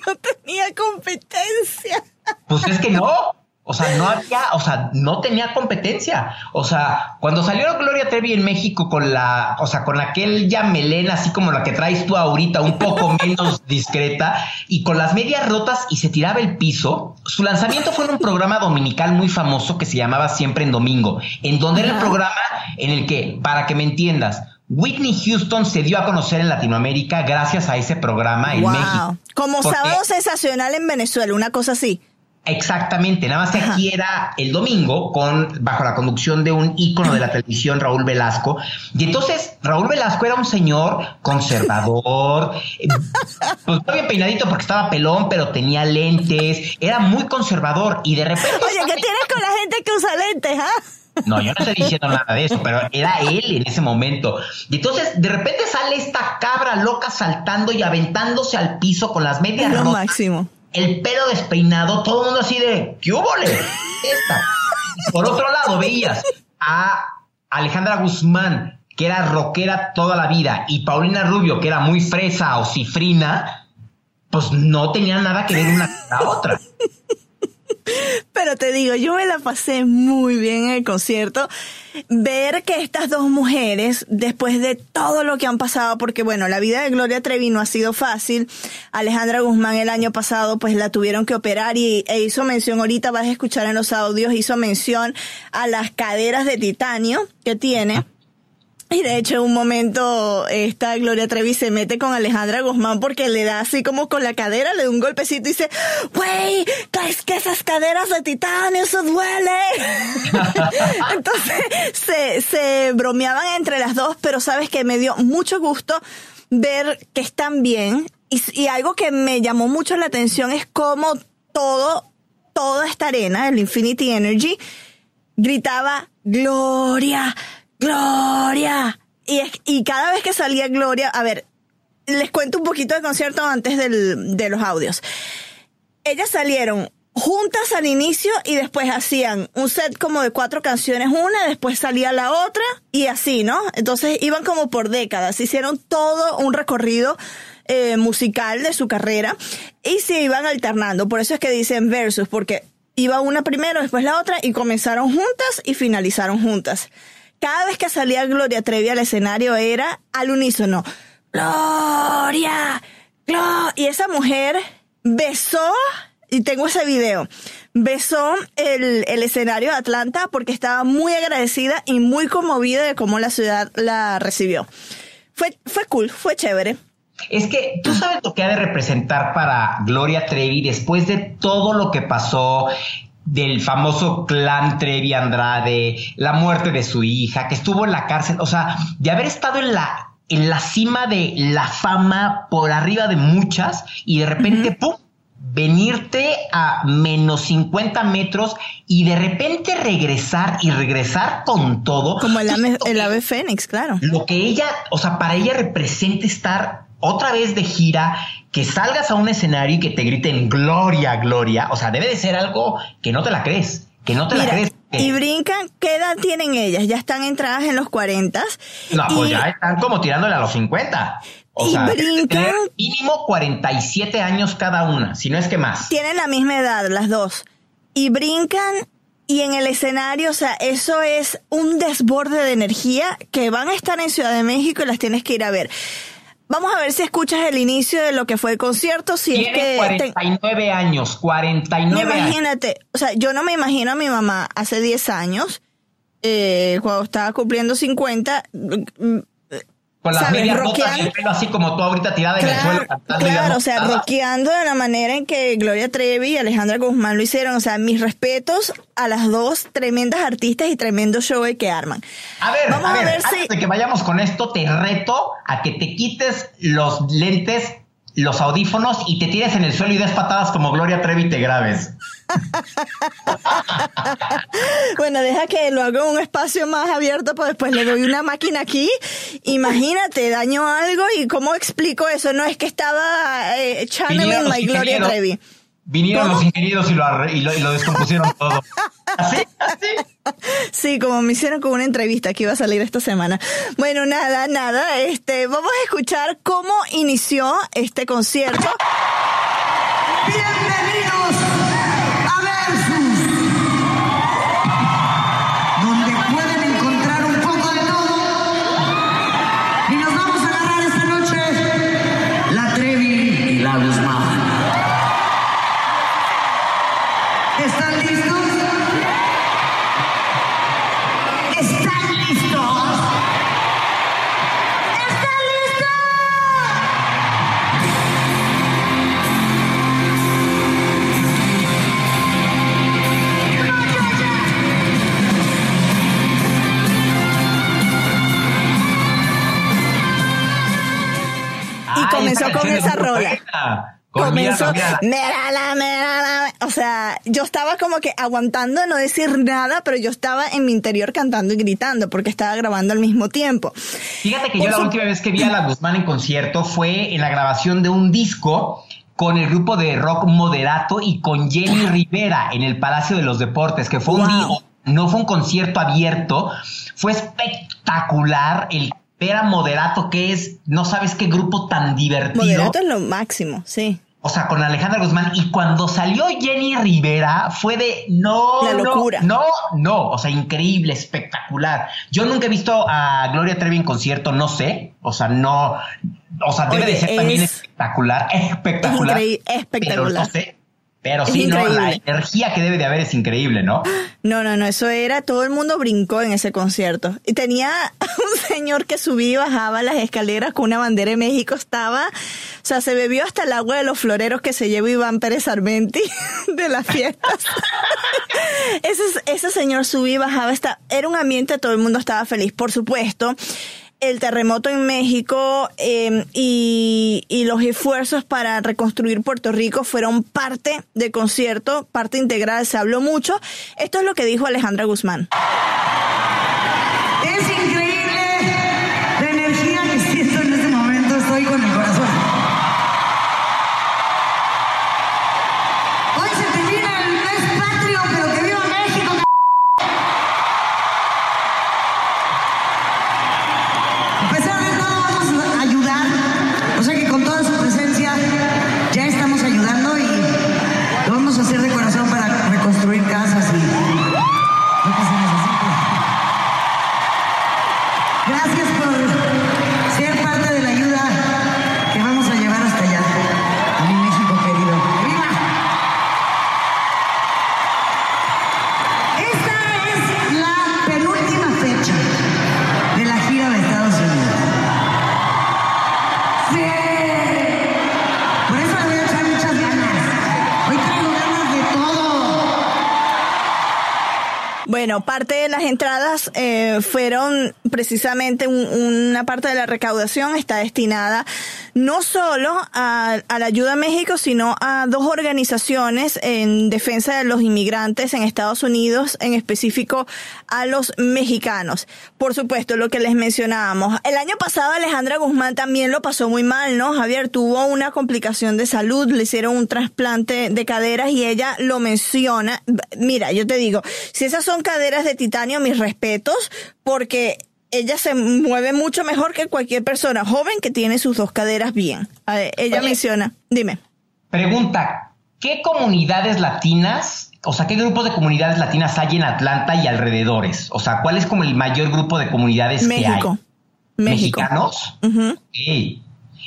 no tenía competencia. Pues es que no. O sea, no había, o sea, no tenía competencia. O sea, cuando salió Gloria Trevi en México con la, o sea, con aquella melena así como la que traes tú ahorita, un poco menos discreta, y con las medias rotas y se tiraba el piso, su lanzamiento fue en un programa dominical muy famoso que se llamaba Siempre en Domingo, en donde era el programa en el que, para que me entiendas, Whitney Houston se dio a conocer en Latinoamérica gracias a ese programa en México. Como sábado sensacional en Venezuela, una cosa así. Exactamente, nada más que aquí era el domingo con bajo la conducción de un ícono de la televisión, Raúl Velasco. Y entonces Raúl Velasco era un señor conservador, eh, pues bien peinadito porque estaba pelón, pero tenía lentes, era muy conservador y de repente... Oye, ¿qué tienes con la gente que usa lentes, ah? No, yo no estoy diciendo nada de eso, pero era él en ese momento. Y entonces de repente sale esta cabra loca saltando y aventándose al piso con las medias Lo máximo el pelo despeinado, todo el mundo así de, ¿qué hubo? Esta. Por otro lado, veías a Alejandra Guzmán, que era rockera toda la vida, y Paulina Rubio, que era muy fresa o cifrina, pues no tenían nada que ver una con la otra. Pero te digo, yo me la pasé muy bien en el concierto. Ver que estas dos mujeres, después de todo lo que han pasado, porque bueno, la vida de Gloria Trevi no ha sido fácil. Alejandra Guzmán el año pasado pues la tuvieron que operar y e hizo mención, ahorita vas a escuchar en los audios, hizo mención a las caderas de titanio que tiene. Y de hecho, en un momento, esta Gloria Trevi se mete con Alejandra Guzmán porque le da así como con la cadera, le da un golpecito y dice, güey, es que esas caderas de titanio, eso duele. Entonces, se, se bromeaban entre las dos, pero sabes que me dio mucho gusto ver que están bien. Y, y algo que me llamó mucho la atención es cómo todo, toda esta arena, el Infinity Energy, gritaba, Gloria, Gloria. Y, y cada vez que salía Gloria, a ver, les cuento un poquito de concierto antes del, de los audios. Ellas salieron juntas al inicio y después hacían un set como de cuatro canciones una, después salía la otra y así, ¿no? Entonces iban como por décadas, hicieron todo un recorrido eh, musical de su carrera y se iban alternando, por eso es que dicen versus, porque iba una primero, después la otra y comenzaron juntas y finalizaron juntas cada vez que salía Gloria Trevi al escenario era al unísono. Gloria, Gloria. Y esa mujer besó, y tengo ese video, besó el, el escenario de Atlanta porque estaba muy agradecida y muy conmovida de cómo la ciudad la recibió. Fue, fue cool, fue chévere. Es que tú sabes lo que ha de representar para Gloria Trevi después de todo lo que pasó, del famoso clan Trevi Andrade, la muerte de su hija, que estuvo en la cárcel, o sea, de haber estado en la, en la cima de la fama por arriba de muchas y de repente, ¡pum! venirte a menos 50 metros y de repente regresar y regresar con todo. Como el el ave fénix, claro. Lo que ella, o sea, para ella representa estar otra vez de gira, que salgas a un escenario y que te griten gloria, gloria. O sea, debe de ser algo que no te la crees, que no te la crees. Y brincan, ¿qué edad tienen ellas? Ya están entradas en los 40. No, pues ya están como tirándole a los 50. O y sea, brincan. Mínimo 47 años cada una, si no es que más. Tienen la misma edad, las dos. Y brincan y en el escenario, o sea, eso es un desborde de energía que van a estar en Ciudad de México y las tienes que ir a ver. Vamos a ver si escuchas el inicio de lo que fue el concierto. Si Tiene es que 49 años, 49 años. Imagínate, o sea, yo no me imagino a mi mamá hace 10 años, eh, cuando estaba cumpliendo 50, mm, Con las ¿sabes? medias rotas y el pelo así como tú ahorita tirada en el suelo cantando. Claro, o sea, rockeando de la manera en que Gloria Trevi y Alejandra Guzmán lo hicieron. O sea, mis respetos a las dos tremendas artistas y tremendo show que arman. A ver, Vamos a a ver, ver antes si- de que vayamos con esto, te reto a que te quites los lentes, los audífonos y te tires en el suelo y des patadas como Gloria Trevi y te grabes. Bueno, deja que lo haga en un espacio más abierto, pues después le doy una máquina aquí. Imagínate, daño algo y cómo explico eso. No es que estaba eh, channeling my Gloria. Trevi. Vinieron ¿Cómo? los ingenieros y lo, y lo, y lo descompusieron todo. ¿Así? ¿Así? Sí, como me hicieron con una entrevista que iba a salir esta semana. Bueno, nada, nada. Este, vamos a escuchar cómo inició este concierto. Bienvenidos Comenzó con esa rola. Comenzó, mírala, mírala. mírala, mírala. O sea, yo estaba como que aguantando no decir nada, pero yo estaba en mi interior cantando y gritando porque estaba grabando al mismo tiempo. Fíjate que yo la última vez que vi a la Guzmán en concierto fue en la grabación de un disco con el grupo de rock moderato y con Jenny Rivera en el Palacio de los Deportes, que fue un día, no fue un concierto abierto, fue espectacular el ver a Moderato, que es, no sabes qué grupo tan divertido. Moderato es lo máximo, sí. O sea, con Alejandra Guzmán. Y cuando salió Jenny Rivera, fue de no. La no, locura. No, no. O sea, increíble, espectacular. Yo nunca he visto a Gloria Trevi en concierto, no sé. O sea, no. O sea, debe Oye, de ser también es- espectacular. Espectacular. Es increí- espectacular. Pero no sé. Pero Es sí, no, la energía que debe de haber es increíble, ¿no? No, no, no, eso era, todo el mundo brincó en ese concierto. Y tenía un señor que subía y bajaba las escaleras con una bandera de México, estaba, o sea, se bebió hasta el agua de los floreros que se llevó Iván Pérez Armenti de las fiestas. ese, ese señor subía y bajaba, está, era un ambiente, todo el mundo estaba feliz, por supuesto. El terremoto en México eh, y, y los esfuerzos para reconstruir Puerto Rico fueron parte del concierto, parte integral, se habló mucho. Esto es lo que dijo Alejandra Guzmán. Bueno, parte de las entradas eh, fueron precisamente una parte de la recaudación está destinada no solo a, la ayuda a México, sino a dos organizaciones en defensa de los inmigrantes en Estados Unidos, en específico a los mexicanos. Por supuesto, lo que les mencionábamos. El año pasado Alejandra Guzmán también lo pasó muy mal, ¿no? Javier tuvo una complicación de salud, le hicieron un trasplante de caderas y ella lo menciona. Mira, yo te digo, si esas son caderas de titanio, mis respetos, porque ella se mueve mucho mejor que cualquier persona joven que tiene sus dos caderas bien. ella menciona, dime. Pregunta, ¿qué comunidades latinas, o sea, qué grupos de comunidades latinas hay en Atlanta y alrededores? O sea, ¿cuál es como el mayor grupo de comunidades que hay? México. ¿Mexicanos?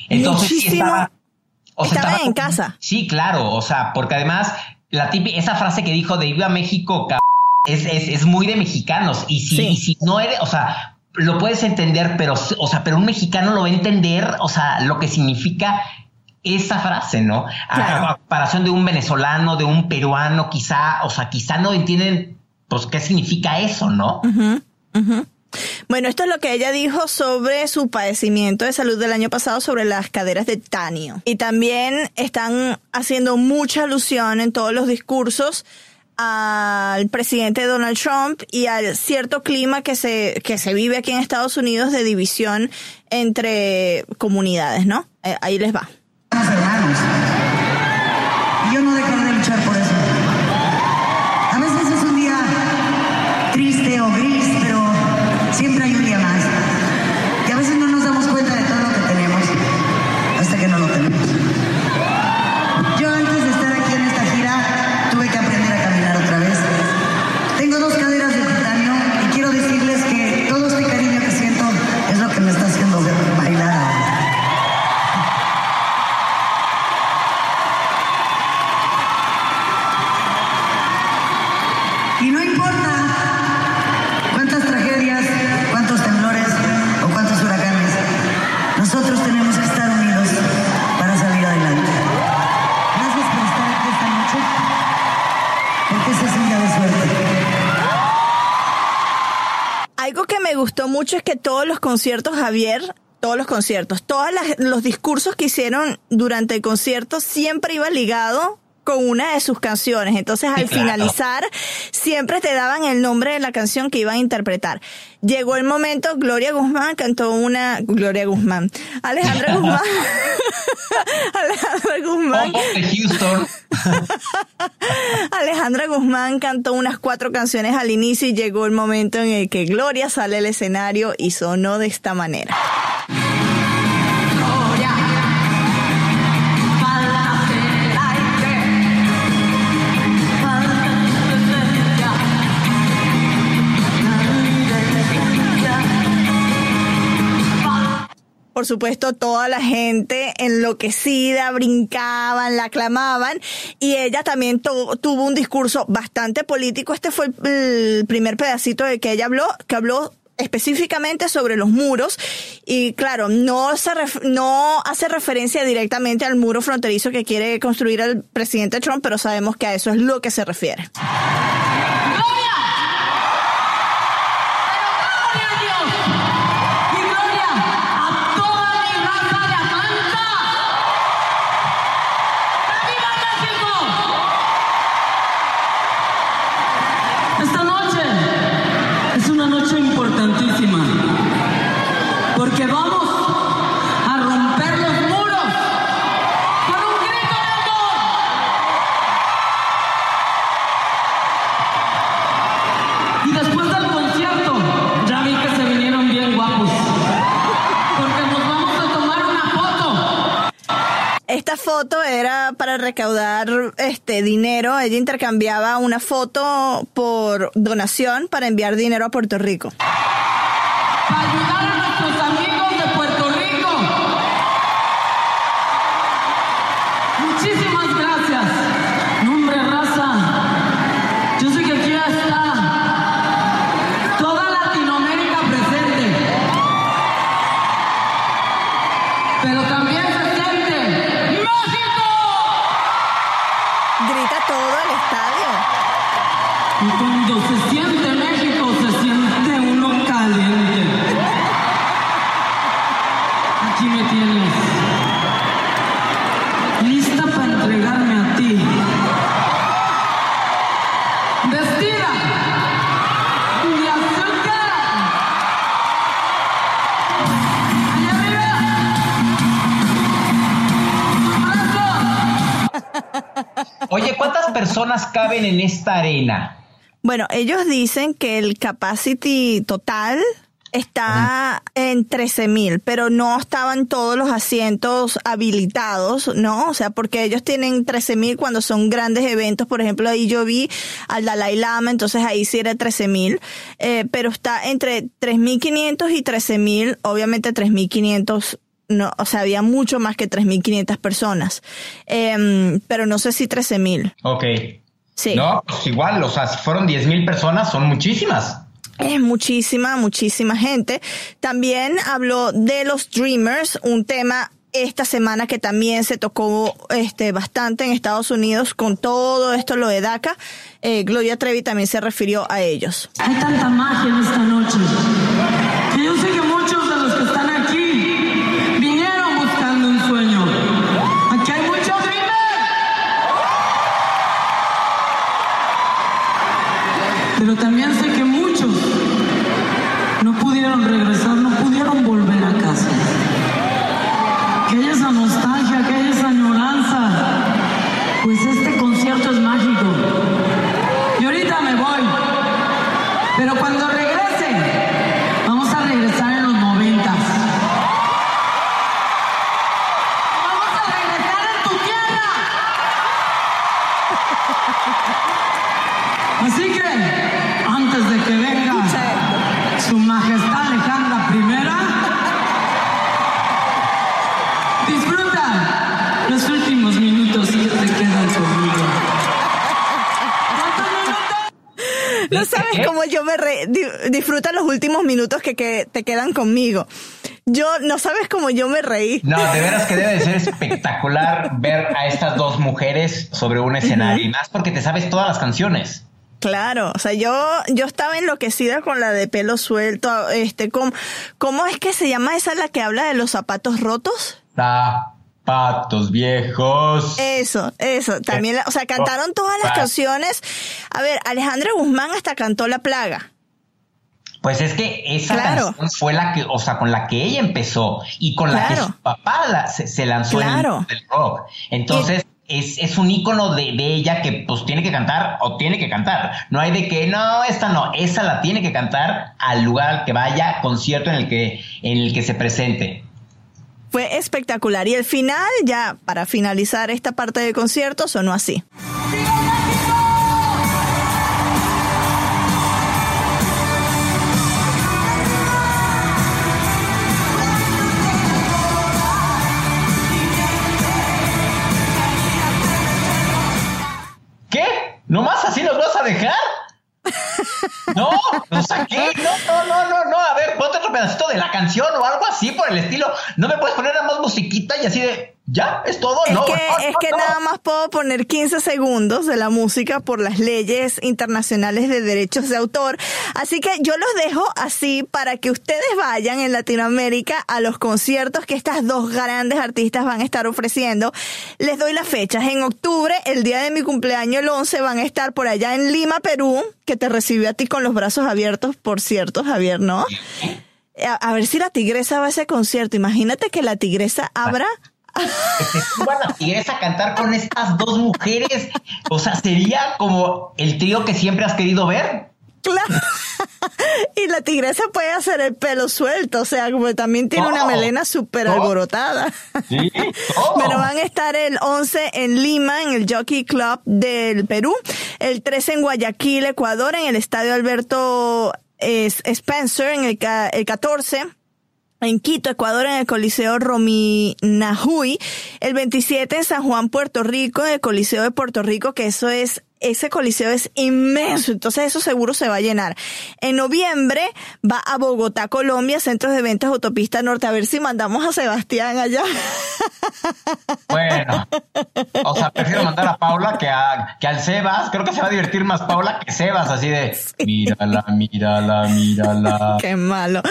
Entonces, sí estaba, o estaba, en casa. Sí, claro, o sea, porque además la esa frase que dijo de viva México, es, es, es, muy de mexicanos. Y si, y si no eres, o sea, lo puedes entender, pero, o sea, pero un mexicano lo va a entender, o sea, lo que significa esa frase, ¿no? A comparación de un venezolano, de un peruano, quizá, o sea, quizá no entienden, pues, qué significa eso, ¿no? Bueno, esto es lo que ella dijo sobre su padecimiento de salud del año pasado sobre las caderas de Tanio. Y también están haciendo mucha alusión en todos los discursos al presidente Donald Trump y al cierto clima que se, que se vive aquí en Estados Unidos de división entre comunidades, ¿no? Eh, ahí les va. Mucho es que todos los conciertos, Javier, todos los conciertos, todos los discursos que hicieron durante el concierto siempre iba ligado con una de sus canciones. Entonces, al finalizar, siempre te daban el nombre de la canción que iban a interpretar. Llegó el momento, Gloria Guzmán cantó una, Gloria Guzmán, Alejandra Guzmán, Alejandra Guzmán. Houston. Alejandra Guzmán cantó unas cuatro canciones al inicio y llegó el momento en el que Gloria sale al escenario y sonó de esta manera. Por supuesto, toda la gente enloquecida, brincaban, la aclamaban y ella también tuvo un discurso bastante político. Este fue el, primer pedacito de que ella habló, que habló específicamente sobre los muros y claro, no, se no hace referencia directamente al muro fronterizo que quiere construir el presidente Trump, pero sabemos que a eso es lo que se refiere. Esta foto era para recaudar este dinero. Ella intercambiaba una foto por donación para enviar dinero a Puerto Rico. Y cuando se siente México, se siente uno caliente. Aquí me tienes. Lista para entregarme a ti. Vestida de azul cara. Allá arriba. Oye, ¿cuántas personas caben en esta arena? Bueno, ellos dicen que el capacity total está en 13 mil, pero no estaban todos los asientos habilitados, ¿no? O sea, porque ellos tienen 13 mil cuando son grandes eventos, por ejemplo, ahí yo vi al Dalai Lama, entonces ahí sí era 13 mil, eh, pero está entre 3.500 y 13 mil, obviamente 3.500 no, o sea, había mucho más que 3.500 personas, Em, pero no sé si 13.000. Ok. Sí. No, pues igual, o sea, si fueron 10 mil personas, son muchísimas. Es muchísima, muchísima gente. También habló de los Dreamers, un tema esta semana que también se tocó este bastante en Estados Unidos con todo esto lo de DACA. Eh, Gloria Trevi también se refirió a ellos. Hay tanta magia en esta noche. No sabes cómo yo me re di- disfruta los últimos minutos que, que te quedan conmigo. Yo, no sabes cómo yo me reí. No, de veras que debe de ser espectacular ver a estas dos mujeres sobre un escenario y más porque te sabes todas las canciones. Claro, o sea, yo, yo estaba enloquecida con la de pelo suelto, este, ¿cómo, ¿cómo es que se llama esa la que habla de los zapatos rotos? Zapatos viejos. Eso, eso, también, la- o sea, cantaron todas las canciones. A ver, Alejandra Guzmán hasta cantó La Plaga. Pues es que esa Claro. canción fue la que, o sea, con la que ella empezó y con la que su papá la- se, se lanzó Claro. en el rock. Entonces, es, es un ícono de, de ella que pues tiene que cantar o tiene que cantar. No hay de que, no, esta no, esa la tiene que cantar al lugar al que vaya, concierto en el que, en el que se presente. Fue espectacular. Y el final, ya para finalizar esta parte del concierto, sonó así. ¿Qué? ¿Nomás así nos vas a dejar? No, o sea. No, no, no, no, no. Otro pedacito de la canción o algo así por el estilo. No me puedes poner nada más musiquita y así de, ¿ya? ¿Es todo? Es no, que, no, es no, que no. nada más puedo poner 15 segundos de la música por las leyes internacionales de derechos de autor. Así que yo los dejo así para que ustedes vayan en Latinoamérica a los conciertos que estas dos grandes artistas van a estar ofreciendo. Les doy las fechas. En octubre, el día de mi cumpleaños, el 11, van a estar por allá en Lima, Perú, que te recibió a ti con los brazos abiertos, por cierto, Javier, ¿no? A, a ver si la tigresa va a ese concierto. Imagínate que la tigresa abra que se suban a Tigresa a cantar con estas dos mujeres. O sea, sería como el trío que siempre has querido ver. Claro. Y la tigresa puede hacer el pelo suelto, o sea, como también tiene una Todo. melena súper Todo. alborotada. Sí. Pero van a estar el 11 en Lima, en el Jockey Club del Perú, el 13 en Guayaquil, Ecuador, en el Estadio Alberto eh, Spencer, en el, el 14 en Quito, Ecuador, en el Coliseo Rominajuy, el 27 en San Juan, Puerto Rico, en el Coliseo de Puerto Rico, que eso es, ese coliseo es inmenso, entonces eso seguro se va a llenar. En noviembre va a Bogotá, Colombia, Centros de Ventas Autopista Norte, a ver si mandamos a Sebastián allá. Bueno, o sea, prefiero mandar a Paula que, a, que al Sebas. Creo que se va a divertir más Paula que Sebas, así de mírala, mírala, mírala. Qué malo.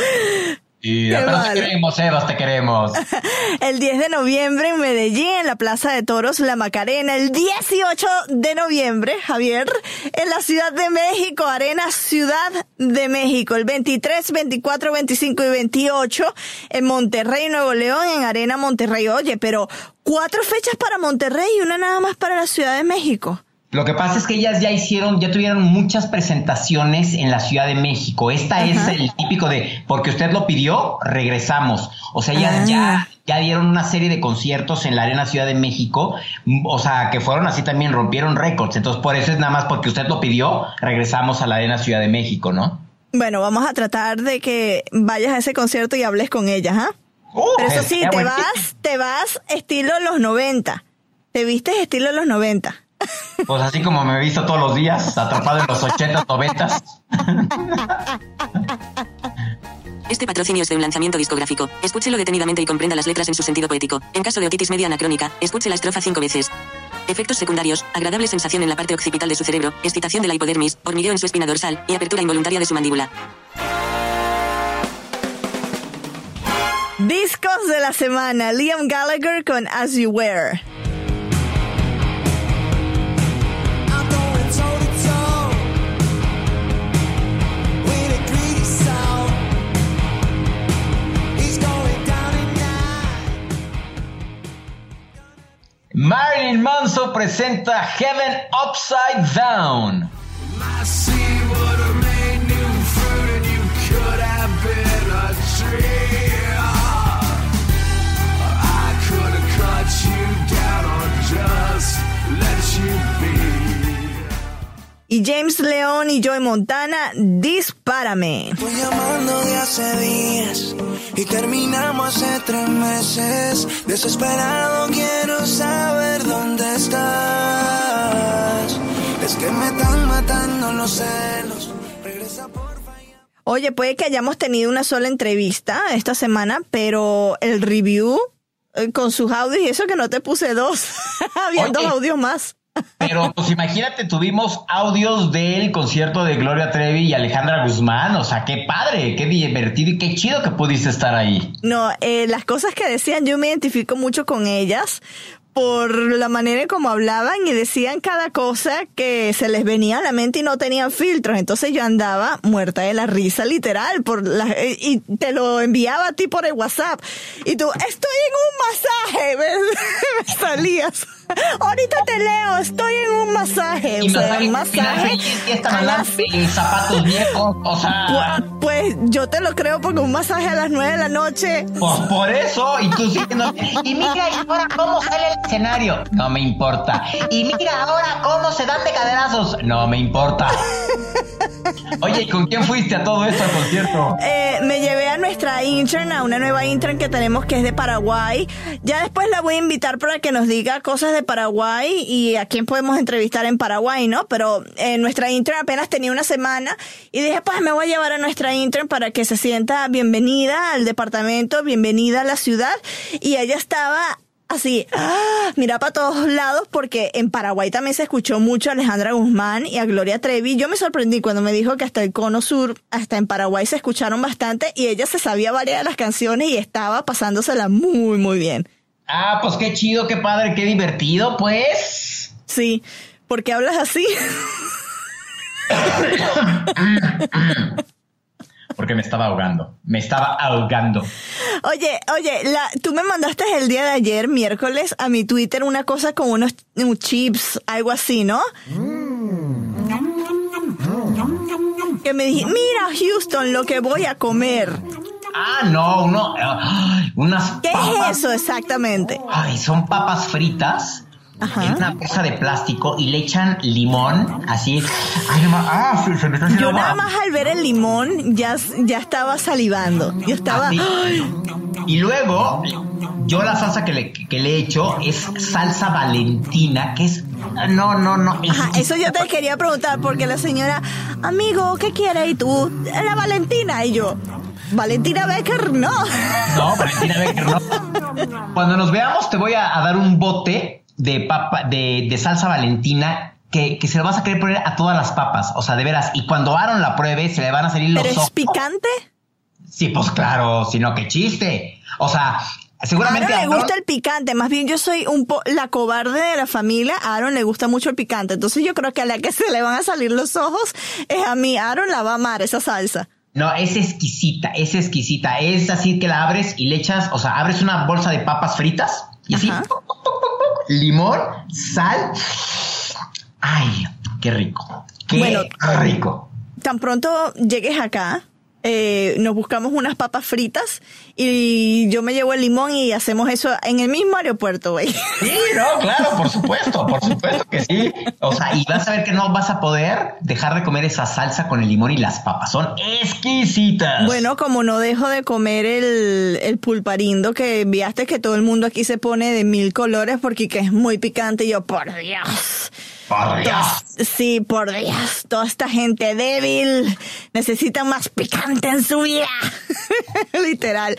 Malo. te queremos, Sebas, te queremos. El 10 de noviembre en Medellín, en la Plaza de Toros La Macarena. El 18 de noviembre, Javier, en la Ciudad de México, Arena Ciudad de México. El 23, 24, 25 y 28 en Monterrey, Nuevo León, en Arena Monterrey. Oye, pero cuatro fechas para Monterrey y una nada más para la Ciudad de México. Lo que pasa es que ellas ya hicieron, ya tuvieron muchas presentaciones en la Ciudad de México. Esta es el típico de, porque usted lo pidió, regresamos. O sea, ya, Ah. ya, ya dieron una serie de conciertos en la Arena Ciudad de México. mm, O sea, que fueron así también, rompieron récords. Entonces, por eso es nada más porque usted lo pidió, regresamos a la Arena Ciudad de México, ¿no? Bueno, vamos a tratar de que vayas a ese concierto y hables con ellas, ¿ah? Uh, Pero eso sí, te vas, te vas estilo los 90. Te vistes estilo los 90. Pues así como me he visto todos los días, atrapado en los 80, 90. Este patrocinio es de un lanzamiento discográfico. Escúchelo detenidamente y comprenda las letras en su sentido poético. En caso de otitis media anacrónica, escuche la estrofa cinco veces. Efectos secundarios, agradable sensación en la parte occipital de su cerebro, excitación de la hipodermis, hormigueo en su espina dorsal y apertura involuntaria de su mandíbula. Discos de la semana. Liam Gallagher con As You Were. Marilyn Manson presenta Heaven Upside Down. Y James León y Joy Montana, Dispárame. Estoy llamando de hace días y terminamos hace tres meses. Desesperado quiero saber dónde estás. Es que me están matando los celos. Regresa por Oye, puede que hayamos tenido una sola entrevista esta semana, pero el review eh, con sus audios y eso que no te puse dos. Había Oye. dos audios más. Pero pues imagínate, tuvimos audios del concierto de Gloria Trevi y Alejandra Guzmán. O sea, qué padre, qué divertido y qué chido que pudiste estar ahí. No, eh, las cosas que decían, yo me identifico mucho con ellas por la manera en cómo hablaban y decían cada cosa que se les venía a la mente y no tenían filtros. Entonces yo andaba muerta de la risa, literal, por la, eh, y te lo enviaba a ti por el WhatsApp. Y tú, estoy en un masaje, me, me salías. Ahorita te leo, estoy en un masaje. Y o sea, masaje, un feliz, fiesta a las- y zapatos viejos. O sea, Pu- Pues yo te lo creo porque un masaje a las nueve de la noche. pues por eso. Y tú siguiendo. Y mira y ahora cómo sale el escenario. No me importa. Y mira ahora cómo se dan de caderazos. No me importa. Oye, ¿y con quién fuiste a todo esto al concierto? Eh, me llevé a nuestra intern, a una nueva intern que tenemos que es de Paraguay. Ya después la voy a invitar para que nos diga cosas de Paraguay y a quién podemos entrevistar en Paraguay, ¿no? Pero eh, nuestra intern apenas tenía una semana y dije, pues me voy a llevar a nuestra intern para que se sienta bienvenida al departamento, bienvenida a la ciudad. Y ella estaba así, ¡ah! mira para todos lados, porque en Paraguay también se escuchó mucho a Alejandra Guzmán y a Gloria Trevi. Yo me sorprendí cuando me dijo que hasta el Cono Sur, hasta en Paraguay se escucharon bastante y ella se sabía varias de las canciones y estaba pasándosela muy, muy bien. Ah, pues qué chido, qué padre, qué divertido, pues. Sí, ¿por qué hablas así? Porque me estaba ahogando. Me estaba ahogando. Oye, oye, la, tú me mandaste el día de ayer, miércoles, a mi Twitter una cosa con unos, unos chips, algo así, ¿no? Que me dije, mira Houston, lo que voy a comer. Ah, no, uno. ay, unas ¿Qué papas. es eso exactamente? Ay, son papas fritas. En una cosa de plástico y le echan limón, así. Ay, no ah, se, se me está Yo nada más al ver el limón ya, ya estaba salivando. Yo estaba... Y luego, yo la salsa que le, que le he hecho es salsa valentina, que es. No, no, no. Ajá, eso yo te quería preguntar porque la señora, amigo, ¿qué quiere? Y tú, la Valentina. Y yo, Valentina Becker, no. No, Valentina Becker, no. Cuando nos veamos, te voy a, a dar un bote de papa, de, de salsa valentina. Que, que se lo vas a querer poner a todas las papas, o sea, de veras. Y cuando Aaron la pruebe, se le van a salir los ¿Pero es ojos. picante? Sí, pues claro, sino que chiste. O sea, A seguramente Aaron le Aaron- gusta el picante, más bien yo soy un po la cobarde de la familia, a Aaron le gusta mucho el picante, entonces yo creo que a la que se le van a salir los ojos es a mí, Aaron la va a amar esa salsa. No, es exquisita, es exquisita. Es así que la abres y le echas, o sea, abres una bolsa de papas fritas y así, limón, sal, Ay, qué rico. Qué Bueno, rico. Tan pronto llegues acá, eh, nos buscamos unas papas fritas y yo me llevo el limón y hacemos eso en el mismo aeropuerto, güey. Sí, no, claro, por supuesto, por supuesto que sí. O sea, y vas a ver que no vas a poder dejar de comer esa salsa con el limón y las papas. Son exquisitas. Bueno, como no dejo de comer el, el pulparindo que enviaste, que todo el mundo aquí se pone de mil colores porque que es muy picante, y yo, por Dios. Por Dios. Sí, por Dios. Toda esta gente débil necesita más picante en su vida. Literal.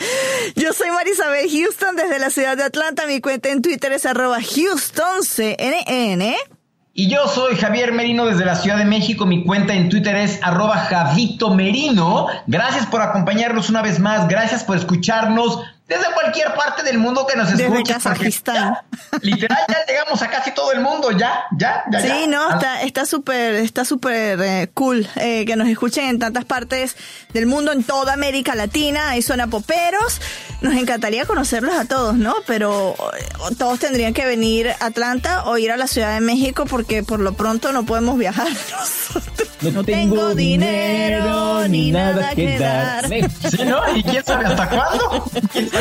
Yo soy Marisabel Houston desde la ciudad de Atlanta. Mi cuenta en Twitter es arroba HoustonCNN. Y yo soy Javier Merino desde la Ciudad de México. Mi cuenta en Twitter es arroba Javito Merino. Gracias por acompañarnos una vez más. Gracias por escucharnos desde cualquier parte del mundo que nos Desde escuche. porque Kazajistán. ya, Literal, ya llegamos a casi todo el mundo. Ya, ya, ya. Sí, ya. no, Ah, está está súper está súper eh, cool eh, que nos escuchen en tantas partes del mundo, en toda América Latina, hay zona poperos. Nos encantaría conocerlos a todos, ¿no? Pero eh, todos tendrían que venir a Atlanta o ir a la Ciudad de México porque por lo pronto no podemos viajar nosotros. No tengo dinero ni nada que dar. Sí, ¿no? ¿Y quién sabe hasta cuándo? ¿Quién sabe hasta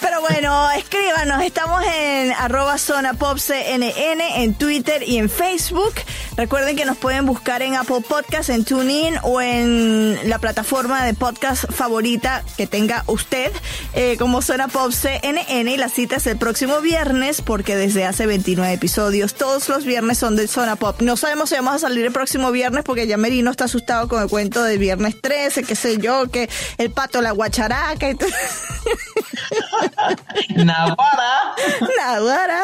Pero bueno, escríbanos. Estamos en arroba zona pop en Twitter y en Facebook. Recuerden que nos pueden buscar en Apple Podcast, en TuneIn o en la plataforma de podcast favorita que tenga usted, eh, como Zona Pop. Y la cita es el próximo viernes, porque desde hace 29 episodios, todos los viernes son de Zona Pop. No sabemos si vamos a salir el próximo viernes, porque ya Merino está asustado con el cuento del viernes 13, qué sé yo, que el pato, la guacharaca. y Na hora! Na hora!